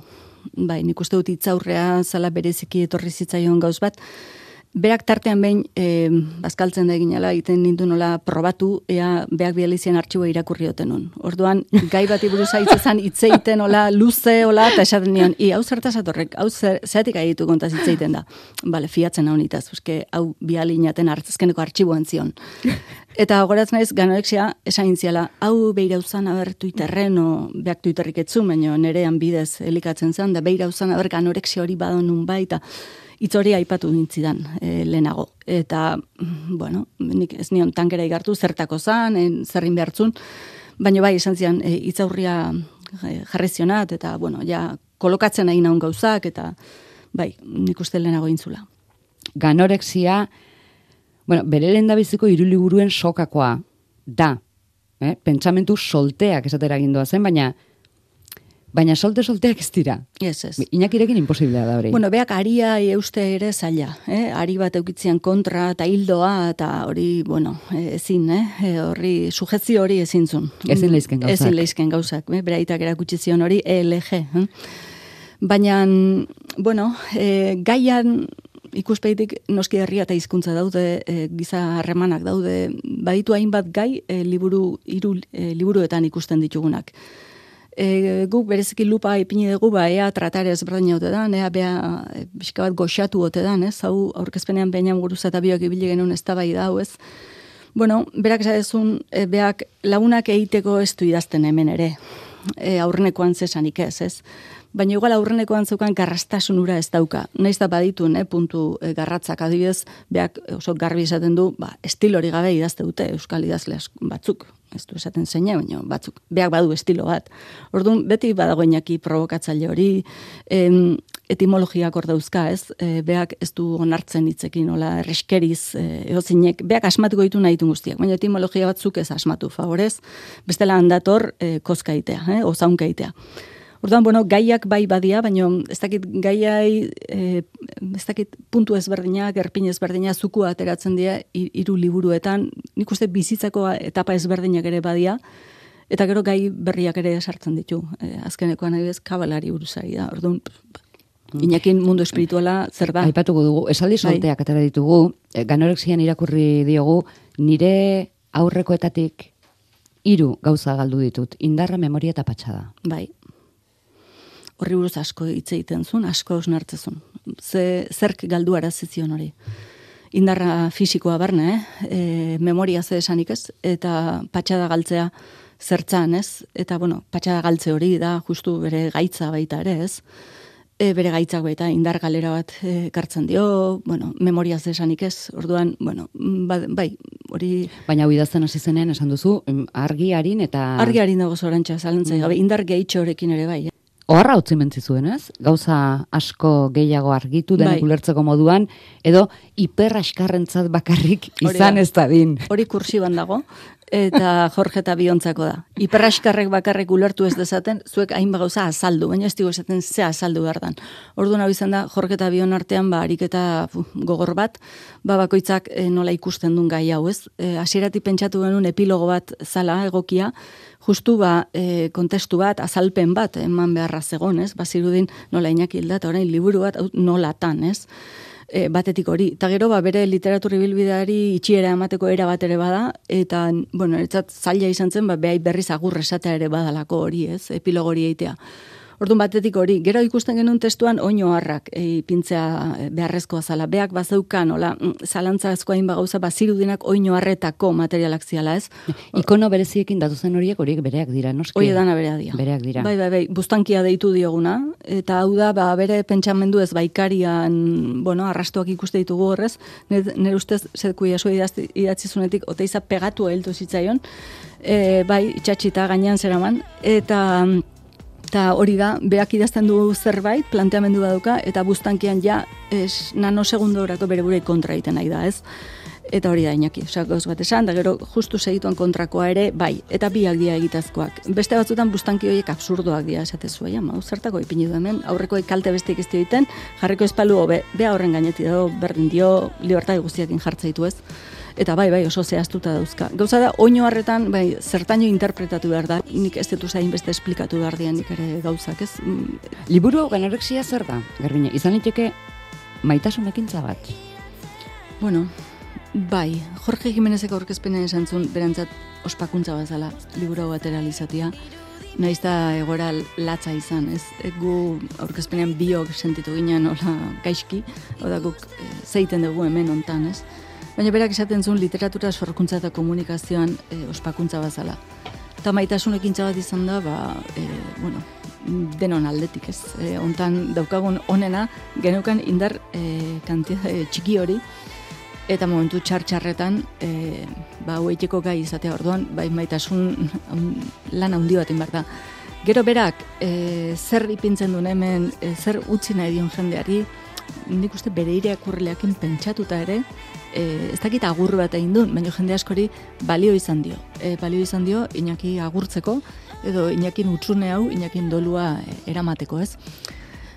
Bai, nik uste dut itzaurrea zala bereziki etorri zitzaion gauz bat, Berak tartean behin e, bazkaltzen da egin ala, iten nintu nola probatu, ea beak bializien artxiboa irakurri oten nun. Orduan, gai bat iburuz haitzezan itzeiten ola, luze, ola, eta esaten nion, i, hau zertaz atorrek, hau zeatik ahitu kontaz itzeiten da. Bale, fiatzen hau nitaz, uske, hau bialinaten hartzezkeneko artxiboan zion. Eta goratz naiz, ganorexia, esain ziala, hau beira uzan aber Twitterren, o beak Twitterrik etzu, baina nerean bidez elikatzen zen, da beira uzan aber ganorexia hori badon itzori aipatu dintzidan e, lehenago. Eta, bueno, nik ez nion tankera igartu, zertako zan, en, zerrin behartzun, baina bai, esan zian, e, itzaurria e, jarrezionat, eta, bueno, ja, kolokatzen nahi naun gauzak, eta, bai, nik uste lehenago intzula. Ganorexia, bueno, bere lehen da biziko iruliburuen sokakoa da, eh? pentsamentu solteak esatera gindoa zen, baina Baina solte solteak ez dira. Ez, ez. Inakirekin imposiblea da hori. Bueno, beak aria euste ere zaila. Eh? Ari bat eukitzean kontra eta hildoa eta hori, bueno, ezin, eh? E, horri, sujetzi hori ezin zun. Ezin leizken gauzak. Ezin leizken gauzak. Eh? Beraitak erakutsi zion hori ELG. Eh? Baina, bueno, e, gaian ikuspeitik noski herria eta hizkuntza daude, e, giza harremanak daude, baditu hainbat gai e, liburu, iru, e, liburuetan ikusten ditugunak e, guk bereziki lupa ipini dugu ba ea tratare ezberdin haute da, ea bea e, bat goxatu ote da, ez? Hau aurkezpenean beinan guruz eta biok ibili genuen eztabai da, ez? Bueno, berak esan e, beak lagunak egiteko ez du idazten hemen ere. E, aurrenekoan zesanik ez, ez? Baina igual aurrenekoan zeukan garrastasunura ez dauka. Naiz da baditu, ne, puntu e, garratzak adibidez, beak oso garbi esaten du, ba, estil hori gabe idazte dute euskal idazle batzuk, ez du esaten zeine, baina batzuk, beak badu estilo bat. Orduan, beti badagoenaki provokatzaile hori, em, etimologiak hor dauzka, ez? E, beak ez du onartzen hitzekin, hola, erreskeriz, e, eozinek, beak asmatuko ditu nahi guztiak, baina etimologia batzuk ez asmatu, favorez, bestela handator e, kozkaitea, eh? ozaunkaitea. Orduan, bueno, gaiak bai badia, baina ez dakit gaiai, e, ez dakit puntu ezberdinak, erpin ezberdinak, zuku ateratzen dira hiru liburuetan, nik uste bizitzako etapa ezberdinak ere badia, eta gero gai berriak ere sartzen ditu. E, azkenekoan bez, kabalari uruzari da. Orduan, Inakin mundu espirituala zer da? Aipatuko dugu, esaldi bai. solteak atera ditugu, e, ganorexian irakurri diogu, nire aurrekoetatik hiru gauza galdu ditut, indarra, memoria eta patxada. Bai, horri buruz asko hitz egiten zuen, asko osnartzezun. Ze zerk galdu arazizion hori. Indarra fisikoa barne, eh? e, memoria ze esanik ez, eta patxada galtzea zertzan ez, eta bueno, patxada galtze hori da justu bere gaitza baita ere ez, e, bere gaitzak baita indar galera bat e, kartzen dio, bueno, memoria ze esanik ez, orduan, bueno, ba, bai, hori... Baina hau idazten hasi zenean esan duzu, argiarin eta... Argiarin dago zorantxa, zalentzai, mm. indar gehitxorekin ere bai, eh? Oharra utzi mentzi zuen, ez? Gauza asko gehiago argitu denek bai. ulertzeko moduan, edo hiperraskarrentzat bakarrik izan ez da din. Hori kursiban dago, eta Jorge eta Biontzako da. Hiperraskarrek bakarrik ulertu ez dezaten, zuek hainba gauza azaldu, baina ez digu esaten ze azaldu behar dan. Ordu nahi izan da, Jorge eta Bion artean, ba, ariketa gogor bat, ba, bakoitzak e, nola ikusten duen gai hau, ez? E, pentsatu genuen epilogo bat zala, egokia, justu ba, e, kontestu bat, azalpen bat, eman beharra zegon, ez? Bazirudin nola inakilda, eta orain liburu bat, nolatan, ez? e, batetik hori. Eta gero, ba, bere literaturri bilbideari itxiera emateko era bat ere bada, eta, bueno, etzat zaila izan zen, ba, behai berriz agurre esatea ere badalako hori, ez, epilogori eitea. Orduan batetik hori, gero ikusten genuen testuan oino harrak e, pintzea e, beharrezkoa zala. Beak bazeukan, hola, mm, zalantza ezkoa inba gauza, bazirudinak oino harretako materialak ziala, ez? Ikono bereziekin datu zen horiek horiek bereak dira, noski? Hoi edana berea dira. Bereak dira. Bai, bai, bai, bustankia deitu dioguna, eta hau da, ba, bere pentsamendu ez baikarian, bueno, arrastuak ikuste ditugu horrez, nire, ustez, zedku iasu idatzi zunetik, oteiza pegatu heldu zitzaion, e, bai, itxatxita gainean zeraman, eta Eta hori da, beak idazten du zerbait, planteamendu baduka, eta buztankian ja, es, nanosegundo horako bere burei kontra egiten nahi da, ez? Eta hori da, inaki, osa, gauz bat esan, da gero justu segituan kontrakoa ere, bai, eta biak dira egitazkoak. Beste batzutan buztanki horiek absurdoak dira esate zua, ja, mau, zertako ipini du hemen, aurreko kalte besteik ez egiten, jarriko espalu hobe, bea horren gaineti dago, berdin dio, libertai guztiakin jartzaitu ez eta bai, bai, oso zehaztuta dauzka. Gauza da, oino harretan, bai, zertaino interpretatu behar da, nik ez dut zain beste esplikatu behar dian nik ere gauzak, ez? Mm. Liburu ganorexia zer da, Garbine, izan liteke maitasun ekintza bat? Bueno, bai, Jorge Jimenezek aurkezpenen esan zuen, berantzat ospakuntza bazala, liburu hau ateralizatia, Naiz da egora latza izan, ez? Gu aurkezpenean biok sentitu ginen hola gaizki, oda guk e, zeiten dugu hemen hontan, ez? Baina berak esaten zuen literatura sorkuntza eta komunikazioan e, ospakuntza bazala. Eta maitasun ekintza bat izan da, ba, e, bueno, denon aldetik ez. E, ontan daukagun onena, genukan indar e, kantia, e, txiki hori, eta momentu txartxarretan, e, ba, hueteko gai izatea orduan, bai maitasun um, lan handi bat inbar da. Gero berak, e, zer ipintzen duen hemen, e, zer utzi nahi dion jendeari, nik uste bere irakurrileakin pentsatuta ere, e, ez dakit agur bat egin duen, baina jende askori balio izan dio. E, balio izan dio, inaki agurtzeko, edo inakin utxune hau, inakin dolua e, eramateko, ez?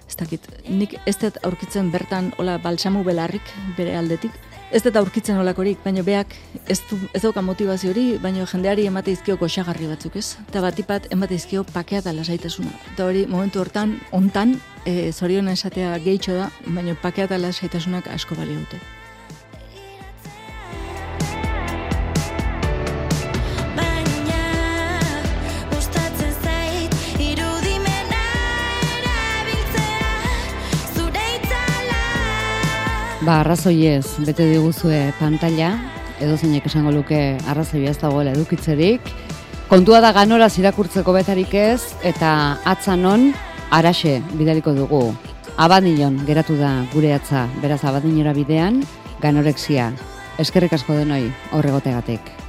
Ez dakit, nik ez dut aurkitzen bertan, hola, balsamu belarrik bere aldetik, ez dut aurkitzen olakorik, baina beak ez, du, ez dauka motivazio hori, baina jendeari emate izkio goxagarri batzuk ez. Eta batipat emate izkio pakea eta lasaitasuna. Eta hori momentu hortan, ontan, e, zorion esatea gehitxo da, baina pakea eta lasaitasunak asko balio dute. Ba, arrazoi ez, bete diguzue pantalla, edo zeinek esango luke arrazoi ez dagoela edukitzerik. Kontua da ganora irakurtzeko betarik ez, eta atzanon araxe bidaliko dugu. Abadinion geratu da gure atza, beraz abadinora bidean, ganorexia. Eskerrik asko denoi, horregotegatek.